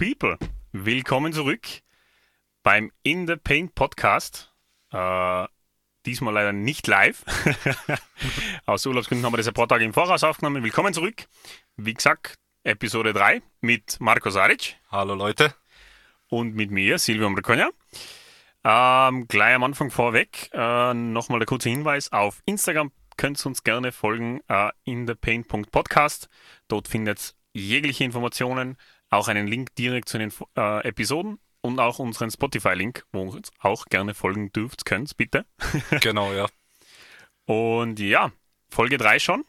People, willkommen zurück beim In the Paint Podcast. Äh, diesmal leider nicht live. Aus Urlaubsgründen haben wir das ein paar Tage im Voraus aufgenommen. Willkommen zurück. Wie gesagt, Episode 3 mit Marco Saric. Hallo Leute. Und mit mir, Silvio Mrekonja. Ähm, gleich am Anfang vorweg äh, nochmal der kurze Hinweis auf Instagram. Könnt ihr uns gerne folgen äh, in thepaint.podcast. Dort findet ihr jegliche Informationen, auch einen Link direkt zu den äh, Episoden und auch unseren Spotify-Link, wo ihr uns auch gerne folgen dürft, könnt, bitte. genau, ja. Und ja, Folge 3 schon.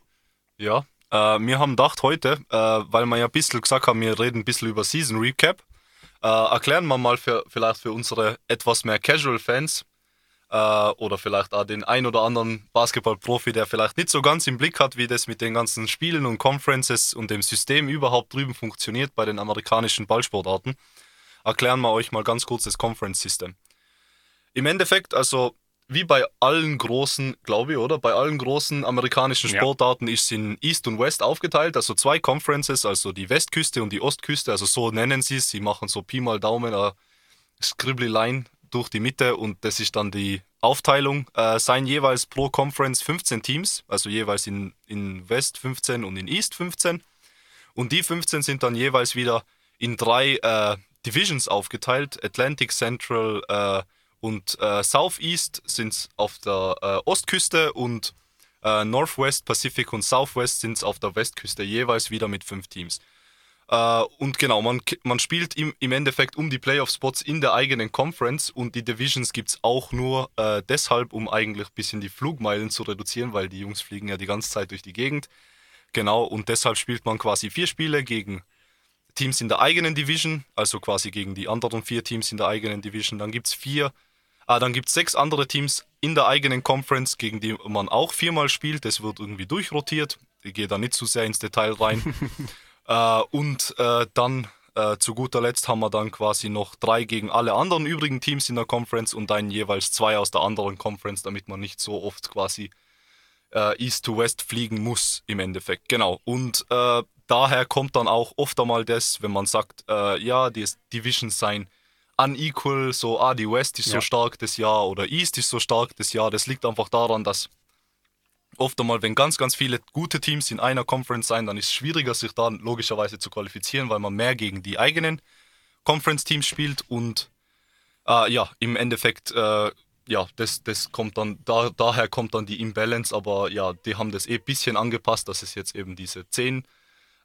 Ja, äh, wir haben gedacht heute, äh, weil wir ja ein bisschen gesagt haben, wir reden ein bisschen über Season Recap, äh, erklären wir mal für, vielleicht für unsere etwas mehr Casual-Fans oder vielleicht auch den ein oder anderen Basketball-Profi, der vielleicht nicht so ganz im Blick hat, wie das mit den ganzen Spielen und Conferences und dem System überhaupt drüben funktioniert bei den amerikanischen Ballsportarten erklären wir euch mal ganz kurz das Conference-System. Im Endeffekt, also wie bei allen großen, glaube ich, oder? Bei allen großen amerikanischen Sportarten ja. ist es in East und West aufgeteilt, also zwei Conferences, also die Westküste und die Ostküste, also so nennen sie es. Sie machen so Pi mal Daumen, eine Scribbly Line durch die Mitte und das ist dann die Aufteilung. Äh, seien jeweils pro Conference 15 Teams, also jeweils in, in West 15 und in East 15. Und die 15 sind dann jeweils wieder in drei äh, Divisions aufgeteilt. Atlantic Central äh, und äh, Southeast sind auf der äh, Ostküste und äh, Northwest, Pacific und Southwest sind auf der Westküste, jeweils wieder mit fünf Teams. Äh, und genau, man, man spielt im, im Endeffekt um die Playoff-Spots in der eigenen Conference und die Divisions gibt es auch nur äh, deshalb, um eigentlich ein bisschen die Flugmeilen zu reduzieren, weil die Jungs fliegen ja die ganze Zeit durch die Gegend. Genau, und deshalb spielt man quasi vier Spiele gegen Teams in der eigenen Division, also quasi gegen die anderen vier Teams in der eigenen Division. Dann gibt es vier, ah, dann gibt sechs andere Teams in der eigenen Conference, gegen die man auch viermal spielt. Das wird irgendwie durchrotiert. Ich gehe da nicht zu sehr ins Detail rein. äh, und äh, dann äh, zu guter Letzt haben wir dann quasi noch drei gegen alle anderen übrigen Teams in der Conference und dann jeweils zwei aus der anderen Conference, damit man nicht so oft quasi äh, East to West fliegen muss im Endeffekt. Genau. Und äh, daher kommt dann auch oft einmal das, wenn man sagt, äh, ja, die Divisions seien unequal, so, ah, die West ist ja. so stark das Jahr oder East ist so stark das Jahr. Das liegt einfach daran, dass oft einmal, wenn ganz, ganz viele gute Teams in einer Conference sein, dann ist es schwieriger, sich da logischerweise zu qualifizieren, weil man mehr gegen die eigenen Conference-Teams spielt und äh, ja, im Endeffekt, äh, ja, das, das kommt dann, da, daher kommt dann die Imbalance, aber ja, die haben das eh ein bisschen angepasst, dass es jetzt eben diese 10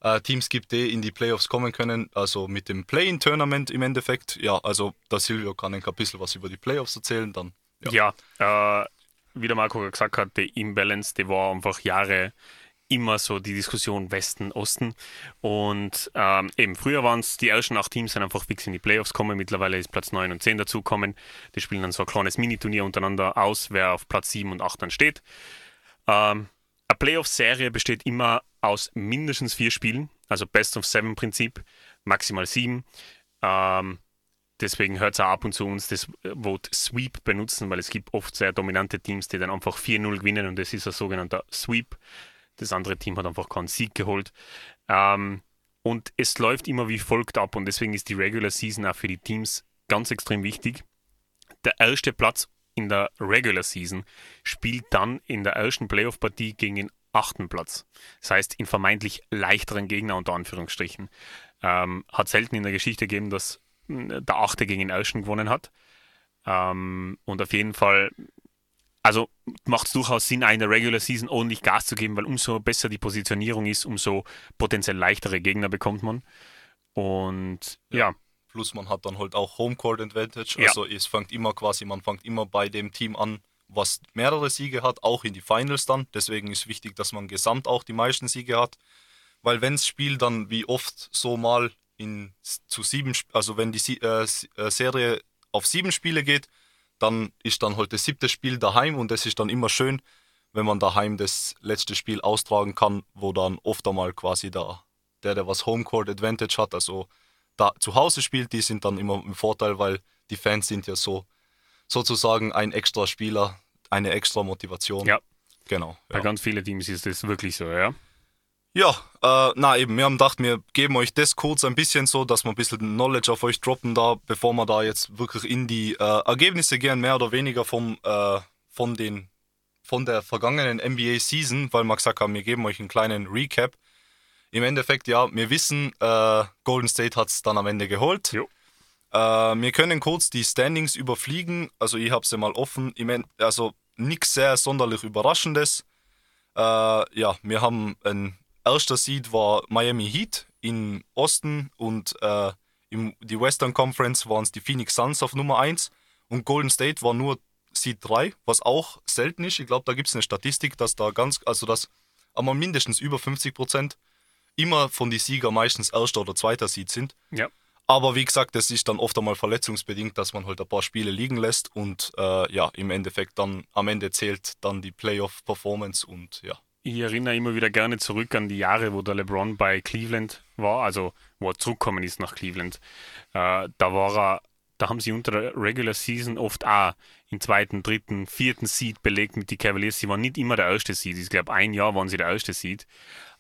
äh, Teams gibt, die in die Playoffs kommen können. Also mit dem Play-in-Tournament im Endeffekt. Ja, also da Silvio kann ein bisschen was über die Playoffs erzählen. Dann, ja, ja äh, wie der Marco gesagt hat, die Imbalance, die war einfach Jahre immer so die Diskussion Westen, Osten. Und ähm, eben früher waren es die ersten acht Teams, die einfach fix in die Playoffs kommen. Mittlerweile ist Platz 9 und 10 dazukommen. Die spielen dann so ein kleines Mini-Turnier untereinander aus, wer auf Platz 7 und 8 dann steht. Ähm, eine Playoff-Serie besteht immer aus mindestens vier Spielen, also Best of Seven Prinzip, maximal sieben. Ähm, deswegen hört es auch ab und zu uns das Wort Sweep benutzen, weil es gibt oft sehr dominante Teams, die dann einfach 4-0 gewinnen und das ist ein sogenannter Sweep. Das andere Team hat einfach keinen Sieg geholt. Ähm, und es läuft immer wie folgt ab und deswegen ist die Regular Season auch für die Teams ganz extrem wichtig. Der erste Platz in der Regular Season spielt dann in der ersten Playoff-Partie gegen den achten Platz. Das heißt, in vermeintlich leichteren Gegner unter Anführungsstrichen. Ähm, hat selten in der Geschichte gegeben, dass der achte gegen den ersten gewonnen hat. Ähm, und auf jeden Fall, also macht es durchaus Sinn, in der Regular Season ordentlich Gas zu geben, weil umso besser die Positionierung ist, umso potenziell leichtere Gegner bekommt man. Und ja. ja Plus man hat dann halt auch Homecourt Advantage. Ja. Also es fängt immer quasi, man fängt immer bei dem Team an, was mehrere Siege hat, auch in die Finals dann. Deswegen ist wichtig, dass man gesamt auch die meisten Siege hat. Weil wenn das Spiel dann wie oft so mal in zu sieben, also wenn die äh, äh, Serie auf sieben Spiele geht, dann ist dann halt das siebte Spiel daheim und es ist dann immer schön, wenn man daheim das letzte Spiel austragen kann, wo dann oft einmal quasi da der, der was Homecourt Advantage hat, also da zu Hause spielt, die sind dann immer im Vorteil, weil die Fans sind ja so sozusagen ein extra Spieler, eine extra Motivation. Ja. Genau. Bei ganz vielen Teams ist das wirklich so, ja. Ja, äh, na eben, wir haben gedacht, wir geben euch das kurz ein bisschen so, dass wir ein bisschen Knowledge auf euch droppen da, bevor wir da jetzt wirklich in die äh, Ergebnisse gehen, mehr oder weniger vom, äh, von, den, von der vergangenen NBA-Season, weil wir gesagt haben, wir geben euch einen kleinen Recap. Im Endeffekt, ja, wir wissen, äh, Golden State hat es dann am Ende geholt. Jo. Äh, wir können kurz die Standings überfliegen, also ich habe sie mal offen, also nichts sehr sonderlich Überraschendes. Äh, ja, wir haben ein erster Seed war Miami Heat im Osten und äh, im, die Western Conference waren es die Phoenix Suns auf Nummer 1 und Golden State war nur Seed 3, was auch selten ist. Ich glaube, da gibt es eine Statistik, dass da ganz, also dass einmal mindestens über 50 Prozent immer von den Sieger meistens erster oder zweiter Seed sind. Ja. Aber wie gesagt, das ist dann oft einmal verletzungsbedingt, dass man halt ein paar Spiele liegen lässt und äh, ja, im Endeffekt dann am Ende zählt dann die Playoff-Performance und ja, ich erinnere immer wieder gerne zurück an die Jahre, wo der LeBron bei Cleveland war, also wo er zurückgekommen ist nach Cleveland. Äh, da war er, da haben sie unter der Regular Season oft auch im zweiten, dritten, vierten Seed belegt mit den Cavaliers. Sie waren nicht immer der erste Seed. Ich glaube, ein Jahr waren sie der erste Seed.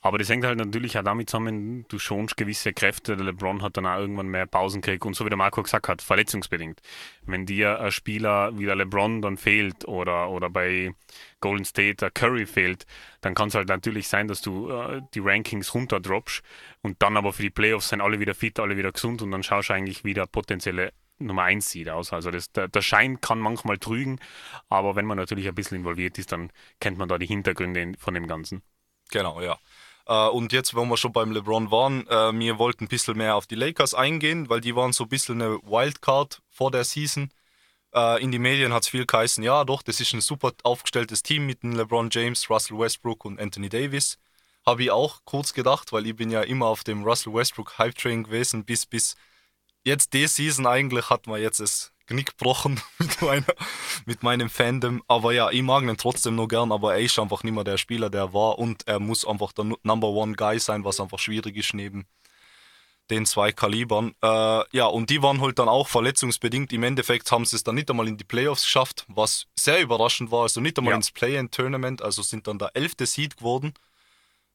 Aber das hängt halt natürlich auch damit zusammen, du schonst gewisse Kräfte. Der LeBron hat dann auch irgendwann mehr Pausen gekriegt und so wie der Marco gesagt hat, verletzungsbedingt. Wenn dir ein Spieler wie der LeBron dann fehlt oder, oder bei Golden State der Curry fehlt, dann kann es halt natürlich sein, dass du äh, die Rankings runterdroppst und dann aber für die Playoffs sind alle wieder fit, alle wieder gesund und dann schaust du eigentlich wieder potenzielle Nummer 1 sieht aus. Also das, der, der, Schein kann manchmal trügen, aber wenn man natürlich ein bisschen involviert ist, dann kennt man da die Hintergründe von dem Ganzen. Genau, ja. Uh, und jetzt, wenn wir schon beim LeBron waren, uh, wir wollten ein bisschen mehr auf die Lakers eingehen, weil die waren so ein bisschen eine Wildcard vor der Season. Uh, in die Medien hat es viel geheißen, ja doch, das ist ein super aufgestelltes Team mit LeBron James, Russell Westbrook und Anthony Davis. Habe ich auch kurz gedacht, weil ich bin ja immer auf dem Russell Westbrook Hype Train gewesen, bis, bis jetzt die Season eigentlich hat man jetzt es gebrochen mit, meiner, mit meinem Fandom. Aber ja, ich mag ihn trotzdem noch gern, aber er ist einfach nicht mehr der Spieler, der er war. Und er muss einfach der Number One Guy sein, was einfach schwierig ist neben den zwei Kalibern. Äh, ja, und die waren halt dann auch verletzungsbedingt. Im Endeffekt haben sie es dann nicht einmal in die Playoffs geschafft, was sehr überraschend war. Also nicht einmal ja. ins Play-In-Tournament, also sind dann der elfte Seed geworden.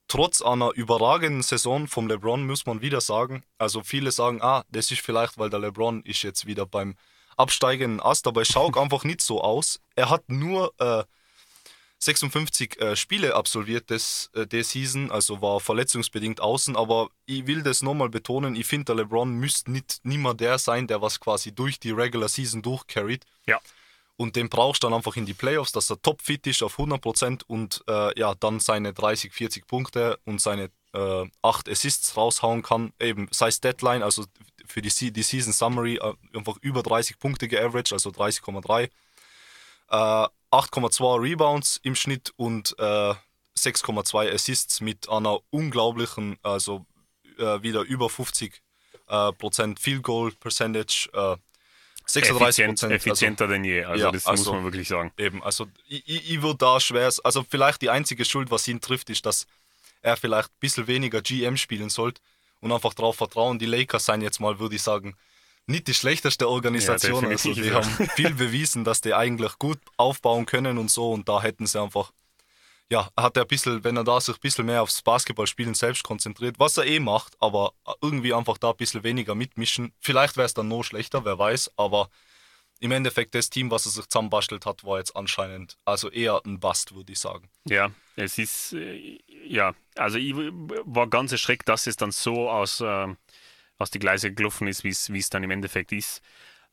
Trotz einer überragenden Saison vom LeBron muss man wieder sagen. Also viele sagen, ah, das ist vielleicht, weil der LeBron ist jetzt wieder beim absteigenden Ast, aber es schaut einfach nicht so aus. Er hat nur äh, 56 äh, Spiele absolviert des, äh, der Season, also war verletzungsbedingt außen, aber ich will das nochmal betonen, ich finde, der LeBron müsste nicht nimmer der sein, der was quasi durch die Regular Season durchcarried. Ja. Und den brauchst du dann einfach in die Playoffs, dass er topfit ist auf 100% und äh, ja, dann seine 30, 40 Punkte und seine äh, 8 Assists raushauen kann. Eben, sei es Deadline, also für die, die Season Summary äh, einfach über 30 Punkte geaveraged, also 30,3. Äh, 8,2 Rebounds im Schnitt und äh, 6,2 Assists mit einer unglaublichen, also äh, wieder über 50 äh, Prozent Field Goal Percentage. 36 äh, Prozent. Effizienter also, denn je, also ja, das also, muss man wirklich sagen. Eben, also ich, ich würde da schwer, also vielleicht die einzige Schuld, was ihn trifft, ist, dass er vielleicht ein bisschen weniger GM spielen sollte und einfach darauf vertrauen. Die Lakers seien jetzt mal, würde ich sagen, nicht die schlechteste Organisation. Ja, also die haben viel bewiesen, dass die eigentlich gut aufbauen können und so. Und da hätten sie einfach, ja, hat er ein bisschen, wenn er da sich ein bisschen mehr aufs Basketballspielen selbst konzentriert, was er eh macht, aber irgendwie einfach da ein bisschen weniger mitmischen. Vielleicht wäre es dann noch schlechter, wer weiß, aber im Endeffekt das Team, was er sich zusammenbastelt hat, war jetzt anscheinend also eher ein Bust, würde ich sagen. Ja, es ist, äh, ja, also ich war ganz erschreckt, dass es dann so aus, äh, aus die Gleise gelaufen ist, wie es dann im Endeffekt ist.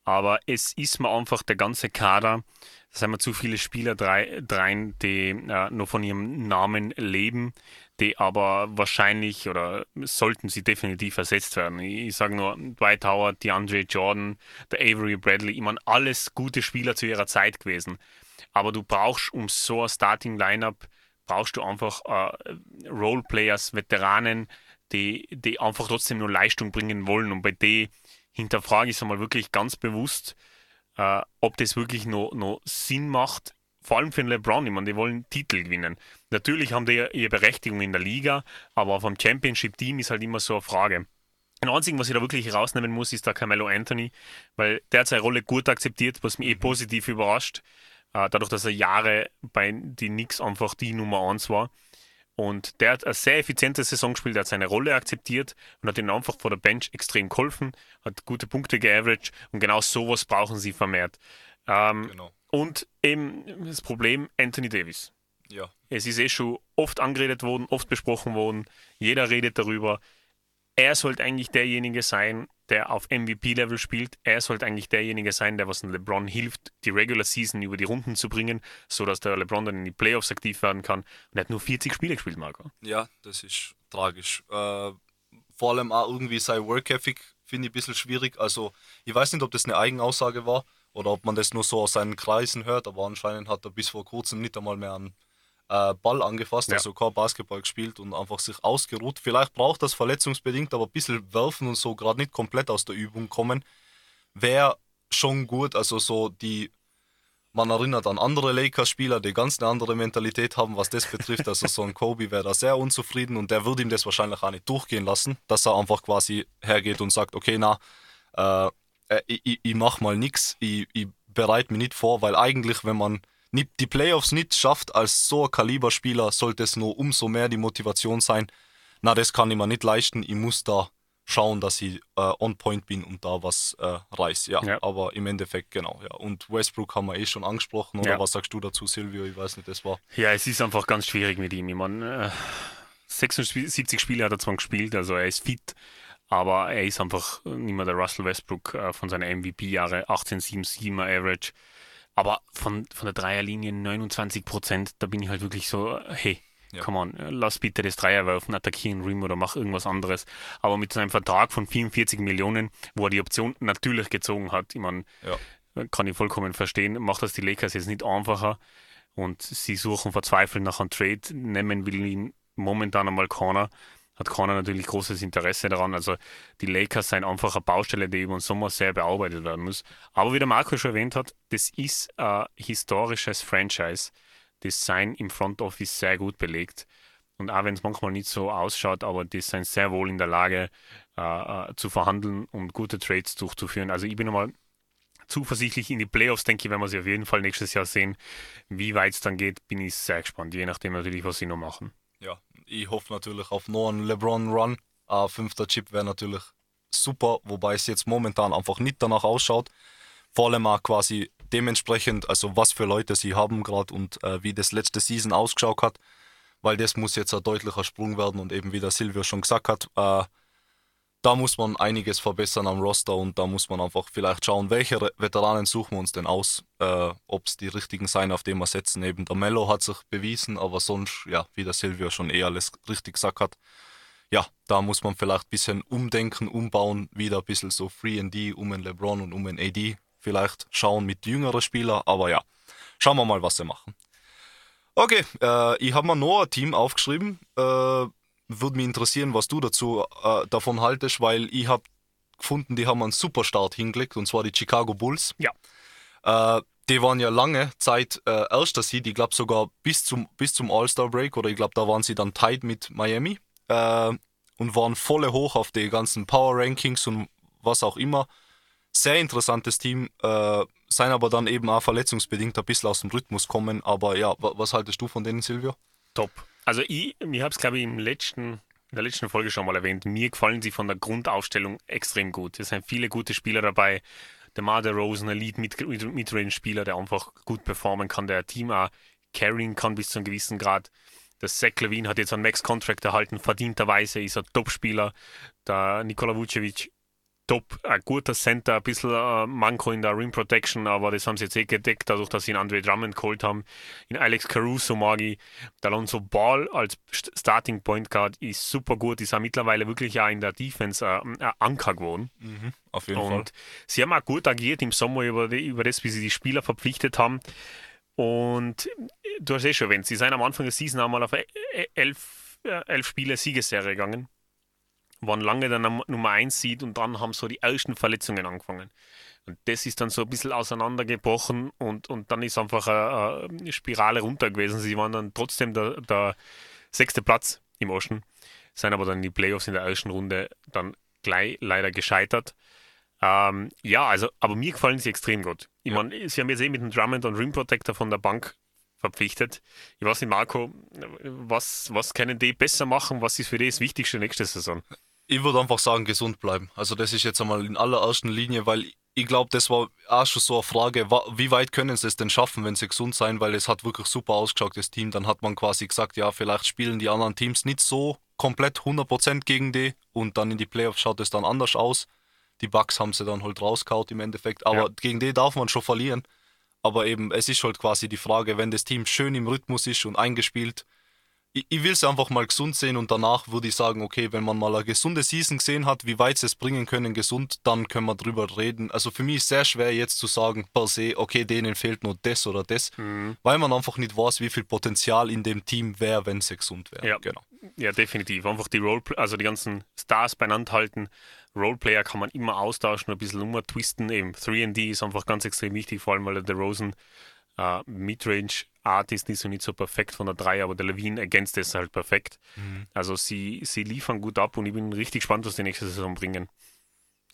Aber es ist mir einfach der ganze Kader, da sind wir zu viele Spieler drein, die äh, nur von ihrem Namen leben, die aber wahrscheinlich oder sollten sie definitiv ersetzt werden. Ich, ich sage nur Dwight Howard, DeAndre Jordan, der Avery Bradley, ich meine, alles gute Spieler zu ihrer Zeit gewesen. Aber du brauchst um so ein Starting Lineup brauchst du einfach äh, Roleplayers, Veteranen, die, die einfach trotzdem nur Leistung bringen wollen. Und bei denen hinterfrage ich es einmal wirklich ganz bewusst, äh, ob das wirklich noch, noch Sinn macht. Vor allem für den LeBron, ich meine, die wollen Titel gewinnen. Natürlich haben die ihre Berechtigung in der Liga, aber vom Championship-Team ist halt immer so eine Frage. Ein einzigen, was ich da wirklich rausnehmen muss, ist der Carmelo Anthony, weil der hat seine Rolle gut akzeptiert, was mich eh mhm. positiv überrascht. Äh, dadurch, dass er Jahre bei den Knicks einfach die Nummer 1 war. Und der hat eine sehr effiziente Saison gespielt, der hat seine Rolle akzeptiert und hat ihnen einfach vor der Bench extrem geholfen, hat gute Punkte geaveraged und genau sowas brauchen sie vermehrt. Ähm, genau. Und eben das Problem Anthony Davis. Ja. Es ist eh schon oft angeredet worden, oft besprochen worden, jeder redet darüber. Er sollte eigentlich derjenige sein, der auf MVP-Level spielt. Er sollte eigentlich derjenige sein, der was LeBron hilft, die Regular Season über die Runden zu bringen, sodass der LeBron dann in die Playoffs aktiv werden kann. Und er hat nur 40 Spiele gespielt, Marco. Ja, das ist tragisch. Äh, vor allem auch irgendwie sein Work Ethic finde ich ein bisschen schwierig. Also, ich weiß nicht, ob das eine Eigenaussage war oder ob man das nur so aus seinen Kreisen hört, aber anscheinend hat er bis vor kurzem nicht einmal mehr einen äh, Ball angefasst, ja. also kein Basketball gespielt und einfach sich ausgeruht. Vielleicht braucht das verletzungsbedingt, aber ein bisschen werfen und so gerade nicht komplett aus der Übung kommen, wäre schon gut. Also so die, man erinnert an andere Lakers-Spieler, die ganz eine andere Mentalität haben, was das betrifft. Also so ein Kobe wäre da sehr unzufrieden und der würde ihm das wahrscheinlich auch nicht durchgehen lassen, dass er einfach quasi hergeht und sagt, okay, na, äh, äh ich, ich, ich mach mal nichts, ich, ich bereite mich nicht vor, weil eigentlich, wenn man die Playoffs nicht schafft als so ein Kaliberspieler, sollte es nur umso mehr die Motivation sein. Na, das kann ich mir nicht leisten. Ich muss da schauen, dass ich äh, on point bin und da was äh, reiß. Ja, ja, aber im Endeffekt genau. Ja. Und Westbrook haben wir eh schon angesprochen. Oder ja. was sagst du dazu, Silvio? Ich weiß nicht, das war. Ja, es ist einfach ganz schwierig mit ihm. Ich meine, äh, 76 Spiele hat er zwar gespielt, also er ist fit. Aber er ist einfach nicht mehr der Russell Westbrook äh, von seinen MVP-Jahre, 18,77er Average. Aber von, von der Dreierlinie 29 Prozent, da bin ich halt wirklich so, hey, ja. come on, lass bitte das Dreier werfen, attackieren Rim oder mach irgendwas anderes. Aber mit seinem Vertrag von 44 Millionen, wo er die Option natürlich gezogen hat, ich meine, ja. kann ich vollkommen verstehen, macht das die Lakers jetzt nicht einfacher. Und sie suchen verzweifelt nach einem Trade, nehmen will ihn momentan einmal keiner hat keiner natürlich großes Interesse daran. Also die Lakers sind einfach eine Baustelle, die über den Sommer sehr bearbeitet werden muss. Aber wie der Marco schon erwähnt hat, das ist ein historisches Franchise. Das sein im Front Office sehr gut belegt. Und auch wenn es manchmal nicht so ausschaut, aber die sind sehr wohl in der Lage äh, äh, zu verhandeln und gute Trades durchzuführen. Also ich bin nochmal zuversichtlich in die Playoffs, denke ich, wenn wir sie auf jeden Fall nächstes Jahr sehen. Wie weit es dann geht, bin ich sehr gespannt, je nachdem natürlich, was sie noch machen ja, ich hoffe natürlich auf noch einen LeBron-Run. Ein fünfter Chip wäre natürlich super, wobei es jetzt momentan einfach nicht danach ausschaut. Vor allem auch quasi dementsprechend, also was für Leute sie haben gerade und äh, wie das letzte Season ausgeschaut hat, weil das muss jetzt ein deutlicher Sprung werden und eben wie der Silvio schon gesagt hat, äh, da muss man einiges verbessern am Roster und da muss man einfach vielleicht schauen, welche Veteranen suchen wir uns denn aus, äh, ob es die richtigen sein, auf die wir setzen. Eben der Mello hat sich bewiesen, aber sonst, ja, wie der Silvio schon eh alles richtig gesagt hat, ja, da muss man vielleicht ein bisschen umdenken, umbauen, wieder ein bisschen so 3D um den LeBron und um den AD vielleicht schauen mit jüngeren Spielern, aber ja, schauen wir mal, was sie machen. Okay, äh, ich habe mir noch ein Team aufgeschrieben, äh, würde mich interessieren, was du dazu äh, davon haltest, weil ich habe gefunden, die haben einen super Start hingelegt und zwar die Chicago Bulls. Ja. Äh, die waren ja lange Zeit äh, erster Seed, ich glaube sogar bis zum, bis zum All-Star-Break oder ich glaube, da waren sie dann tight mit Miami äh, und waren volle hoch auf die ganzen Power-Rankings und was auch immer. Sehr interessantes Team, äh, seien aber dann eben auch verletzungsbedingt ein bisschen aus dem Rhythmus kommen. Aber ja, was haltest du von denen, Silvio? Top. Also ich, ich habe es, glaube ich, im letzten, in der letzten Folge schon mal erwähnt. Mir gefallen sie von der Grundaufstellung extrem gut. Es sind viele gute Spieler dabei. Der Marder Rosen, ein Lead-Midrange-Spieler, der einfach gut performen kann, der Team auch carrying kann bis zu einem gewissen Grad. Der Zach Levine hat jetzt einen Max-Contract erhalten, verdienterweise ist er Top-Spieler. Der Nikola Vucevic top, ein guter Center, ein bisschen äh, Manko in der Rim Protection, aber das haben sie jetzt eh gedeckt, dadurch, dass sie ihn Andre Drummond geholt haben. In Alex Caruso mag ich. Der Alonso Ball als Starting Point Guard ist super gut, ist auch mittlerweile wirklich auch in der Defense äh, ein Anker geworden. Mhm, auf jeden Und Fall. sie haben auch gut agiert im Sommer über, die, über das, wie sie die Spieler verpflichtet haben. Und du hast eh schon erwähnt, sie sind am Anfang der Season einmal auf e-, e-, elf, äh, elf Spiele Siegesserie gegangen waren lange der Nummer 1 sieht und dann haben so die ersten Verletzungen angefangen. Und das ist dann so ein bisschen auseinandergebrochen und, und dann ist einfach eine, eine Spirale runter gewesen. Sie waren dann trotzdem der, der sechste Platz im Ocean, sind aber dann in die Playoffs in der ersten Runde dann gleich leider gescheitert. Ähm, ja, also, aber mir gefallen sie extrem gut. Ich ja. meine, sie haben jetzt eh mit dem Drummond und Rim Protector von der Bank verpflichtet. Ich weiß nicht, Marco, was, was können die besser machen? Was ist für die das Wichtigste nächste Saison? Ich würde einfach sagen, gesund bleiben. Also das ist jetzt einmal in allererster Linie, weil ich glaube, das war auch schon so eine Frage, wie weit können sie es denn schaffen, wenn sie gesund sein, weil es hat wirklich super ausgeschaut, das Team. Dann hat man quasi gesagt, ja, vielleicht spielen die anderen Teams nicht so komplett 100% gegen die und dann in die Playoffs schaut es dann anders aus. Die Bugs haben sie dann halt rausgehauen im Endeffekt, aber ja. gegen die darf man schon verlieren. Aber eben, es ist halt quasi die Frage, wenn das Team schön im Rhythmus ist und eingespielt, ich, ich will es einfach mal gesund sehen und danach würde ich sagen, okay, wenn man mal eine gesunde Season gesehen hat, wie weit sie es bringen können, gesund, dann können wir drüber reden. Also für mich ist es sehr schwer jetzt zu sagen, per se, okay, denen fehlt nur das oder das, mhm. weil man einfach nicht weiß, wie viel Potenzial in dem Team wäre, wenn sie gesund wären. Ja. Genau. ja, definitiv. Einfach die Role, also die ganzen Stars beieinander halten. Roleplayer kann man immer austauschen, ein bisschen umtwisten. Eben 3D ist einfach ganz extrem wichtig, vor allem weil der Rosen uh, Midrange Art ist nicht so nicht so perfekt von der 3, aber der Levine ergänzt das halt perfekt. Mhm. Also sie, sie liefern gut ab und ich bin richtig gespannt, was die nächste Saison bringen.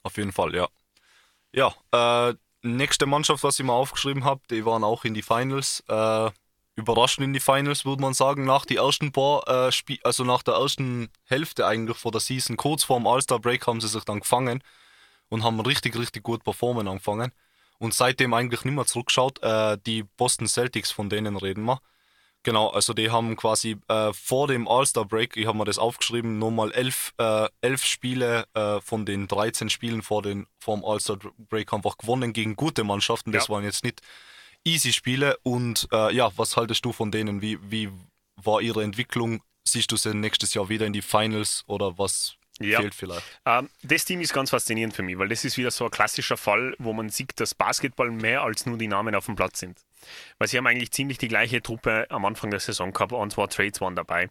Auf jeden Fall, ja. Ja, äh, nächste Mannschaft, was ich mal aufgeschrieben habe, die waren auch in die Finals. Äh, überraschend in die Finals, würde man sagen, nach die ersten paar äh, Spiel, also nach der ersten Hälfte eigentlich vor der Season, kurz vor dem All-Star Break haben sie sich dann gefangen und haben richtig, richtig gut performen angefangen und seitdem eigentlich nicht mehr zurückgeschaut. Äh, die Boston Celtics, von denen reden wir. Genau, also die haben quasi äh, vor dem All-Star-Break, ich habe mir das aufgeschrieben, nochmal elf, äh, elf Spiele äh, von den 13 Spielen vor, den, vor dem All-Star-Break einfach gewonnen gegen gute Mannschaften. Das ja. waren jetzt nicht easy Spiele. Und äh, ja, was haltest du von denen? Wie, wie war ihre Entwicklung? Siehst du sie nächstes Jahr wieder in die Finals oder was ja. fehlt vielleicht. Ähm, das Team ist ganz faszinierend für mich, weil das ist wieder so ein klassischer Fall, wo man sieht, dass Basketball mehr als nur die Namen auf dem Platz sind. Weil sie haben eigentlich ziemlich die gleiche Truppe am Anfang der Saison gehabt, und zwar Trades waren dabei.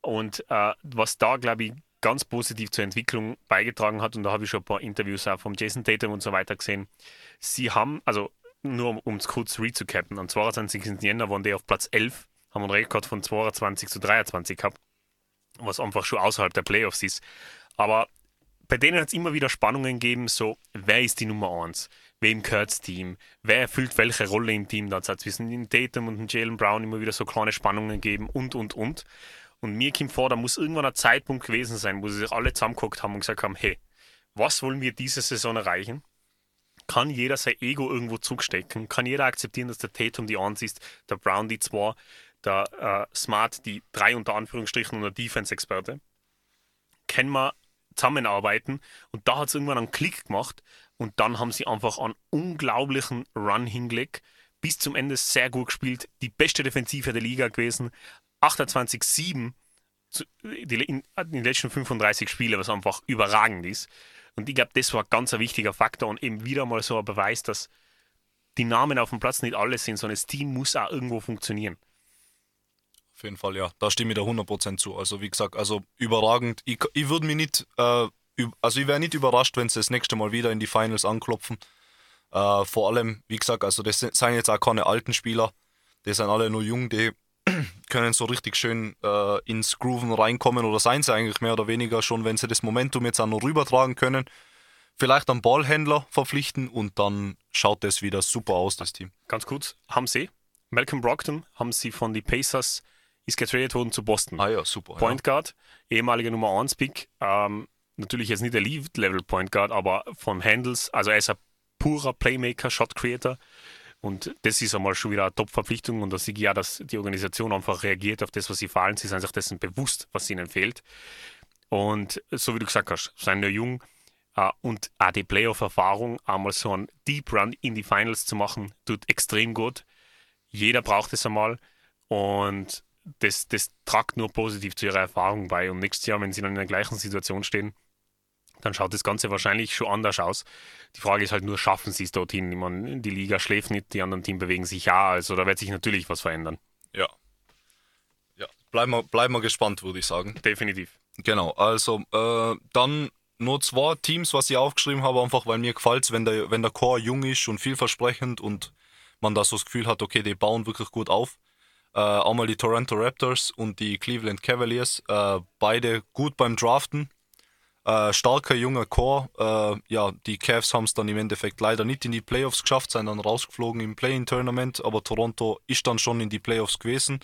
Und äh, was da, glaube ich, ganz positiv zur Entwicklung beigetragen hat, und da habe ich schon ein paar Interviews auch vom Jason Tatum und so weiter gesehen, sie haben, also nur um es kurz rezucappen, am 22. Jänner waren die auf Platz 11, haben einen Rekord von 22 zu 23 gehabt was einfach schon außerhalb der Playoffs ist. Aber bei denen hat es immer wieder Spannungen gegeben, so, wer ist die Nummer 1? Wem gehört das Team? Wer erfüllt welche Rolle im Team? Da hat es zwischen Tatum und Jalen Brown immer wieder so kleine Spannungen gegeben und, und, und. Und mir kommt vor, da muss irgendwann ein Zeitpunkt gewesen sein, wo sie sich alle zusammengeguckt haben und gesagt haben, hey, was wollen wir diese Saison erreichen? Kann jeder sein Ego irgendwo zurückstecken? Kann jeder akzeptieren, dass der Tatum die 1 ist, der Brown die 2 der äh, Smart, die drei unter Anführungsstrichen und der Defense-Experte, können wir zusammenarbeiten und da hat es irgendwann einen Klick gemacht und dann haben sie einfach einen unglaublichen Run hingelegt, bis zum Ende sehr gut gespielt, die beste Defensive der Liga gewesen, 28-7 in den letzten 35 Spielen, was einfach überragend ist. Und ich glaube, das war ganz ein wichtiger Faktor und eben wieder mal so ein Beweis, dass die Namen auf dem Platz nicht alles sind, sondern das Team muss auch irgendwo funktionieren. Jeden Fall, ja. Da stimme ich da 100% zu. Also, wie gesagt, also überragend. Ich, ich würde mich nicht, äh, also ich wäre nicht überrascht, wenn sie das nächste Mal wieder in die Finals anklopfen. Äh, vor allem, wie gesagt, also das sind jetzt auch keine alten Spieler. Die sind alle nur jung, die können so richtig schön äh, ins Grooven reinkommen oder seien sie eigentlich mehr oder weniger schon, wenn sie das Momentum jetzt auch noch rübertragen können. Vielleicht einen Ballhändler verpflichten und dann schaut das wieder super aus, das Team. Ganz kurz, haben sie Malcolm Brockton haben sie von den Pacers ist getradet worden zu Boston. Ah ja, super. Point Guard, ehemaliger Nummer 1 Pick. Ähm, natürlich jetzt nicht der Lead-Level Point Guard, aber von Handles, also er ist ein purer Playmaker, Shot Creator. Und das ist einmal schon wieder eine Top-Verpflichtung und da sehe ich ja, dass die Organisation einfach reagiert auf das, was sie fallen. Sie sind sich dessen bewusst, was ihnen fehlt. Und so wie du gesagt hast, sind ja jung uh, und auch die Playoff-Erfahrung, einmal so einen Deep Run in die Finals zu machen, tut extrem gut. Jeder braucht es einmal und das, das tragt nur positiv zu ihrer Erfahrung bei. Und nächstes Jahr, wenn sie dann in der gleichen Situation stehen, dann schaut das Ganze wahrscheinlich schon anders aus. Die Frage ist halt nur, schaffen sie es dorthin? Ich meine, die Liga schläft nicht, die anderen Teams bewegen sich ja, also da wird sich natürlich was verändern. Ja. Ja, bleiben wir, bleiben wir gespannt, würde ich sagen. Definitiv. Genau, also äh, dann nur zwei Teams, was ich aufgeschrieben habe, einfach weil mir gefällt wenn der, wenn der Chor jung ist und vielversprechend und man da so das Gefühl hat, okay, die bauen wirklich gut auf. Äh, einmal die Toronto Raptors und die Cleveland Cavaliers, äh, beide gut beim Draften. Äh, starker junger Core. Äh, ja, die Cavs haben es dann im Endeffekt leider nicht in die Playoffs geschafft, sind dann rausgeflogen im Play-in-Tournament, aber Toronto ist dann schon in die Playoffs gewesen.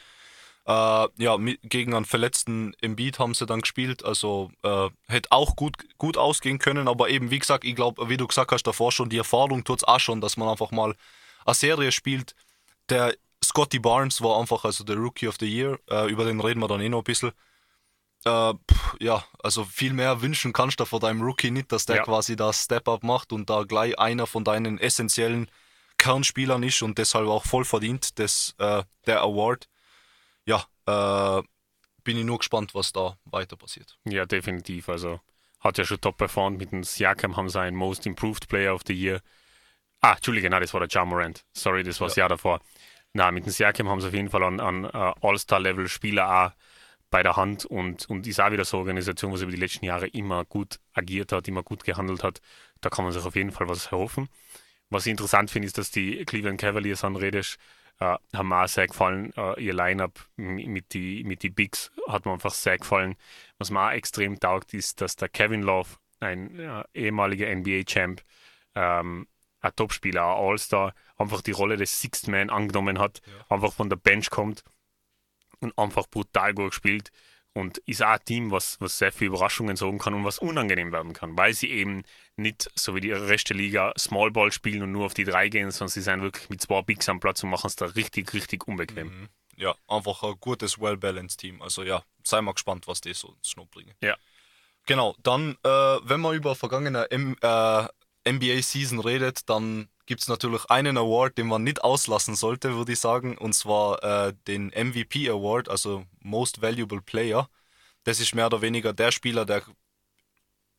Äh, ja, mit, gegen einen verletzten Embiid haben sie dann gespielt, also äh, hätte auch gut, gut ausgehen können, aber eben, wie gesagt, ich glaube, wie du gesagt hast davor schon, die Erfahrung tut es auch schon, dass man einfach mal eine Serie spielt. Der Scotty Barnes war einfach also der Rookie of the Year, äh, über den reden wir dann eh noch ein bisschen äh, pff, ja, also viel mehr wünschen kannst du vor deinem Rookie nicht, dass der ja. quasi das Step-Up macht und da gleich einer von deinen essentiellen Kernspielern ist und deshalb auch voll verdient das, äh, der Award. Ja, äh, bin ich nur gespannt, was da weiter passiert. Ja, definitiv. Also hat ja schon top performt mit dem Siakam, haben sie einen Most Improved Player of the Year. Ah, Entschuldige, nein, das war der Jamorant. Sorry, das war das ja. Jahr davor. Na, mit dem Siakam haben sie auf jeden Fall an, an uh, All-Star-Level-Spieler auch bei der Hand und, und ist auch wieder so eine Organisation, was über die letzten Jahre immer gut agiert hat, immer gut gehandelt hat. Da kann man sich auf jeden Fall was erhoffen. Was ich interessant finde, ist, dass die Cleveland Cavaliers anredest, äh, haben mir auch sehr gefallen. Äh, ihr Line-Up mit die, mit die Bigs hat mir einfach sehr gefallen. Was mir auch extrem taugt, ist, dass der Kevin Love, ein äh, ehemaliger NBA-Champ, ähm, ein Topspieler, ein All-Star, einfach die Rolle des Sixth Man angenommen hat, ja. einfach von der Bench kommt und einfach brutal gut gespielt. Und ist auch ein Team, was, was sehr viele Überraschungen sorgen kann und was unangenehm werden kann, weil sie eben nicht so wie die Rest der Liga Small Ball spielen und nur auf die drei gehen, sondern sie sind wirklich mit zwei Bigs am Platz und machen es da richtig, richtig unbequem. Mhm. Ja, einfach ein gutes, well-balanced Team. Also ja, sei mal gespannt, was die so ins bringen. Ja. Genau, dann, äh, wenn man über vergangene M äh, NBA-Season redet, dann gibt es natürlich einen Award, den man nicht auslassen sollte, würde ich sagen, und zwar äh, den MVP Award, also Most Valuable Player. Das ist mehr oder weniger der Spieler, der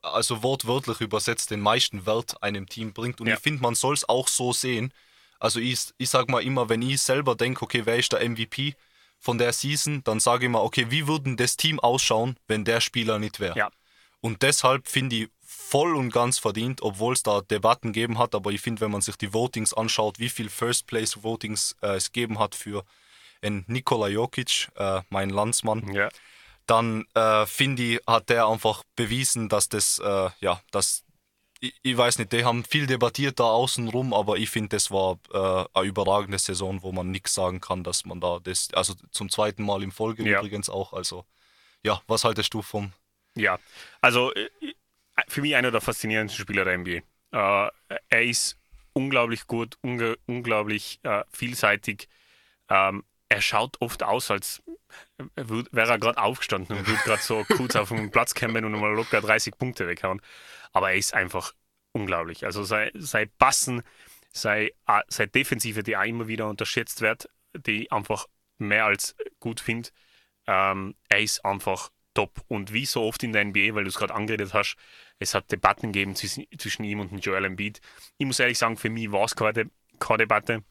also wortwörtlich übersetzt den meisten Wert einem Team bringt. Und ja. ich finde, man soll es auch so sehen. Also ich, ich sage mal immer, wenn ich selber denke, okay, wer ist der MVP von der Season, dann sage ich mal, okay, wie würden das Team ausschauen, wenn der Spieler nicht wäre? Ja. Und deshalb finde ich voll und ganz verdient, obwohl es da Debatten gegeben hat. Aber ich finde, wenn man sich die Votings anschaut, wie viel First Place Votings äh, es gegeben hat für einen Nikola Jokic, äh, mein Landsmann, ja. dann äh, finde ich, hat der einfach bewiesen, dass das, äh, ja, dass ich, ich, weiß nicht, die haben viel debattiert da außen rum, aber ich finde, das war äh, eine überragende Saison, wo man nichts sagen kann, dass man da das, also zum zweiten Mal im Folge ja. übrigens auch, also ja, was haltest du vom ja, also äh, für mich einer der faszinierendsten Spieler der NBA. Äh, er ist unglaublich gut, unge unglaublich äh, vielseitig. Ähm, er schaut oft aus, als wäre er gerade aufgestanden und würde gerade so kurz auf den Platz kämpfen und mal locker 30 Punkte weghauen. Aber er ist einfach unglaublich. Also sei, sei Passen, sei, äh, sei Defensive, die auch immer wieder unterschätzt wird, die ich einfach mehr als gut finde. Ähm, er ist einfach top. Und wie so oft in der NBA, weil du es gerade angeredet hast, es hat Debatten gegeben zwischen, zwischen ihm und Joel Embiid. Ich muss ehrlich sagen, für mich war es keine, keine Debatte.